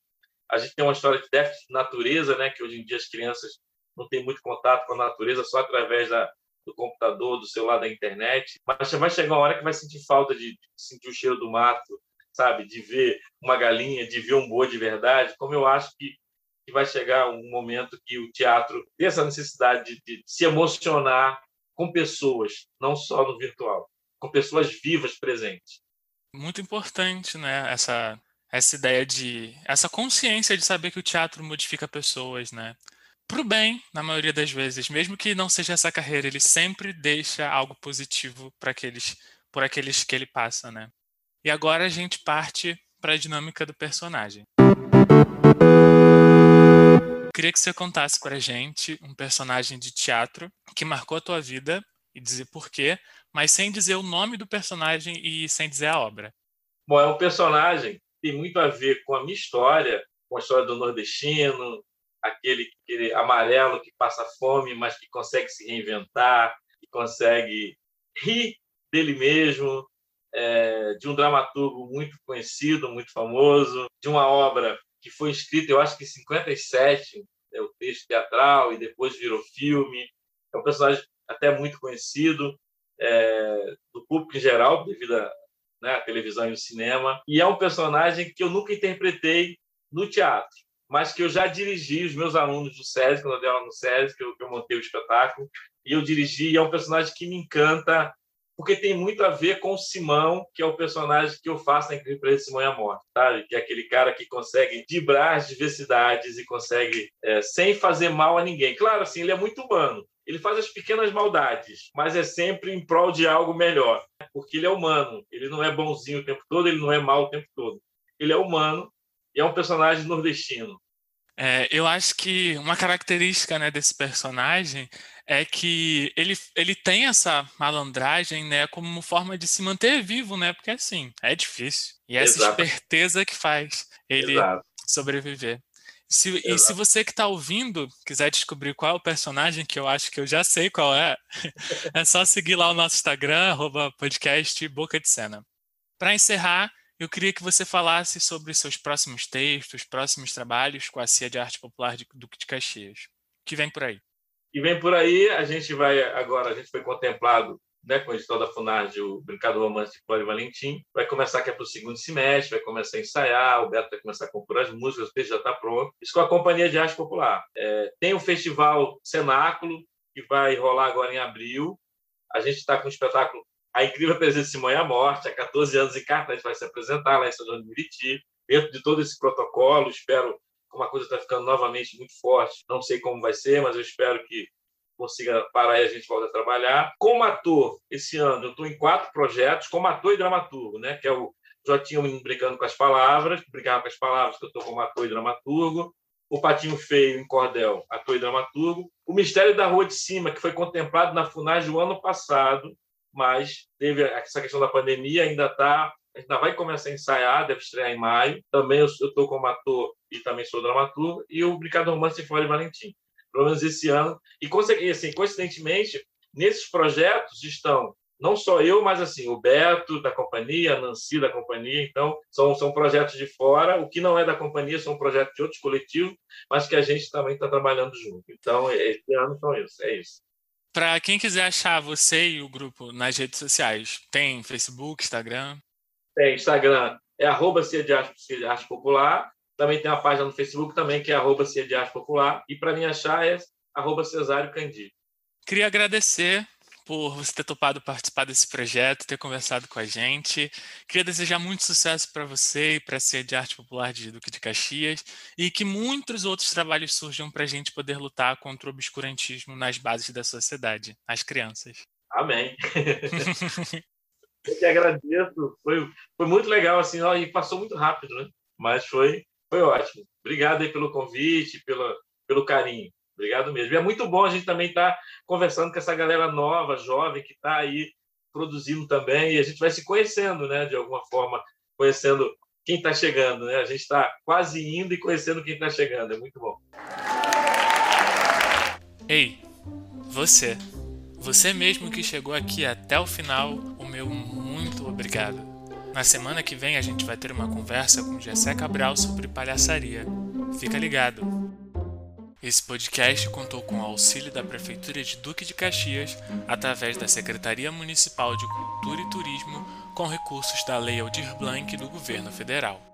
a gente tem uma história de déficit de natureza, né? Que hoje em dia as crianças não têm muito contato com a natureza só através da, do computador, do celular, da internet. Mas vai chegar uma hora que vai sentir falta de, de sentir o cheiro do mato, sabe? De ver uma galinha, de ver um boi de verdade. Como eu acho que que vai chegar um momento que o teatro tem essa necessidade de, de se emocionar com pessoas, não só no virtual, com pessoas vivas presentes. Muito importante, né? Essa essa ideia de essa consciência de saber que o teatro modifica pessoas, né? Pro bem, na maioria das vezes, mesmo que não seja essa carreira, ele sempre deixa algo positivo para aqueles por aqueles que ele passa, né? E agora a gente parte para a dinâmica do personagem queria que você contasse para a gente um personagem de teatro que marcou a tua vida e dizer por quê, mas sem dizer o nome do personagem e sem dizer a obra. Bom, é um personagem que tem muito a ver com a minha história, com a história do nordestino, aquele, aquele amarelo que passa fome, mas que consegue se reinventar, que consegue rir dele mesmo, é, de um dramaturgo muito conhecido, muito famoso, de uma obra que foi escrito, eu acho que em 57, é o texto teatral, e depois virou filme. É um personagem até muito conhecido é, do público em geral, devido à né, televisão e ao cinema. E é um personagem que eu nunca interpretei no teatro, mas que eu já dirigi os meus alunos do SESI, quando eu dei aula no SESI, que eu, que eu montei o espetáculo, e eu dirigi, e é um personagem que me encanta porque tem muito a ver com o Simão, que é o personagem que eu faço na Incrível de Simão e a Morte, sabe? Que é aquele cara que consegue vibrar as diversidades e consegue, é, sem fazer mal a ninguém. Claro, assim, ele é muito humano. Ele faz as pequenas maldades, mas é sempre em prol de algo melhor, porque ele é humano. Ele não é bonzinho o tempo todo, ele não é mal o tempo todo. Ele é humano e é um personagem nordestino. É, eu acho que uma característica né, desse personagem é que ele, ele tem essa malandragem né, como forma de se manter vivo, né? Porque assim, é difícil. E é essa Exato. esperteza que faz ele Exato. sobreviver. Se, e se você que está ouvindo quiser descobrir qual é o personagem, que eu acho que eu já sei qual é, é só seguir lá o nosso Instagram, arroba podcast Boca de Cena. Para encerrar, eu queria que você falasse sobre seus próximos textos, próximos trabalhos com a CIA de Arte Popular de Duque de Caxias. Que vem por aí? E vem por aí, a gente vai agora, a gente foi contemplado né, com o editor da Funarde, o Brincador Romance de Cláudio Valentim. Vai começar que é para o segundo semestre, vai começar a ensaiar, o Beto vai começar a compor as músicas, o texto já está pronto. Isso com a Companhia de Arte Popular. É, tem o Festival Cenáculo, que vai rolar agora em abril. A gente está com o espetáculo A Incrível Presença de Simone à Morte, há 14 anos em cartaz, vai se apresentar lá em São João de Meriti. Dentro de todo esse protocolo, espero uma coisa está ficando novamente muito forte. Não sei como vai ser, mas eu espero que consiga parar e a gente volta a trabalhar. Como ator, esse ano eu estou em quatro projetos, como ator e dramaturgo, né? que é o Jotinho Brincando com as Palavras, brincava com as palavras, que eu estou como ator e dramaturgo. O Patinho Feio em Cordel, ator e dramaturgo. O Mistério da Rua de Cima, que foi contemplado na FUNAG o ano passado, mas teve essa questão da pandemia, ainda está ainda vai começar a ensaiar, deve estrear em maio. Também eu estou como ator e também sou dramaturgo. E o Brincado Romance Fora Valentim pelo menos esse ano. E, assim, coincidentemente, nesses projetos estão não só eu, mas assim o Beto da companhia, a Nancy da companhia. Então, são, são projetos de fora. O que não é da companhia são projetos de outros coletivos, mas que a gente também está trabalhando junto. Então, esse ano são isso. É isso. Para quem quiser achar você e o grupo nas redes sociais, tem Facebook, Instagram? Tem, Instagram é arroba Arte Popular também tem uma página no Facebook também, que é arroba Popular. E para me achar é arroba Cesário Candi. Queria agradecer por você ter topado participar desse projeto, ter conversado com a gente. Queria desejar muito sucesso para você e para a Cia de Arte Popular de Duque de Caxias e que muitos outros trabalhos surjam para a gente poder lutar contra o obscurantismo nas bases da sociedade, as crianças. Amém. Eu que agradeço. Foi, foi muito legal, assim, ó, e passou muito rápido, né? Mas foi, foi ótimo. Obrigado aí pelo convite, pelo, pelo carinho. Obrigado mesmo. E é muito bom a gente também estar tá conversando com essa galera nova, jovem, que está aí produzindo também, e a gente vai se conhecendo, né, de alguma forma, conhecendo quem está chegando, né? A gente está quase indo e conhecendo quem está chegando. É muito bom. Ei, você. Você mesmo que chegou aqui até o final, o meu muito obrigado. Na semana que vem a gente vai ter uma conversa com Jessé Cabral sobre palhaçaria. Fica ligado! Esse podcast contou com o auxílio da Prefeitura de Duque de Caxias através da Secretaria Municipal de Cultura e Turismo com recursos da Lei Aldir Blanc do Governo Federal.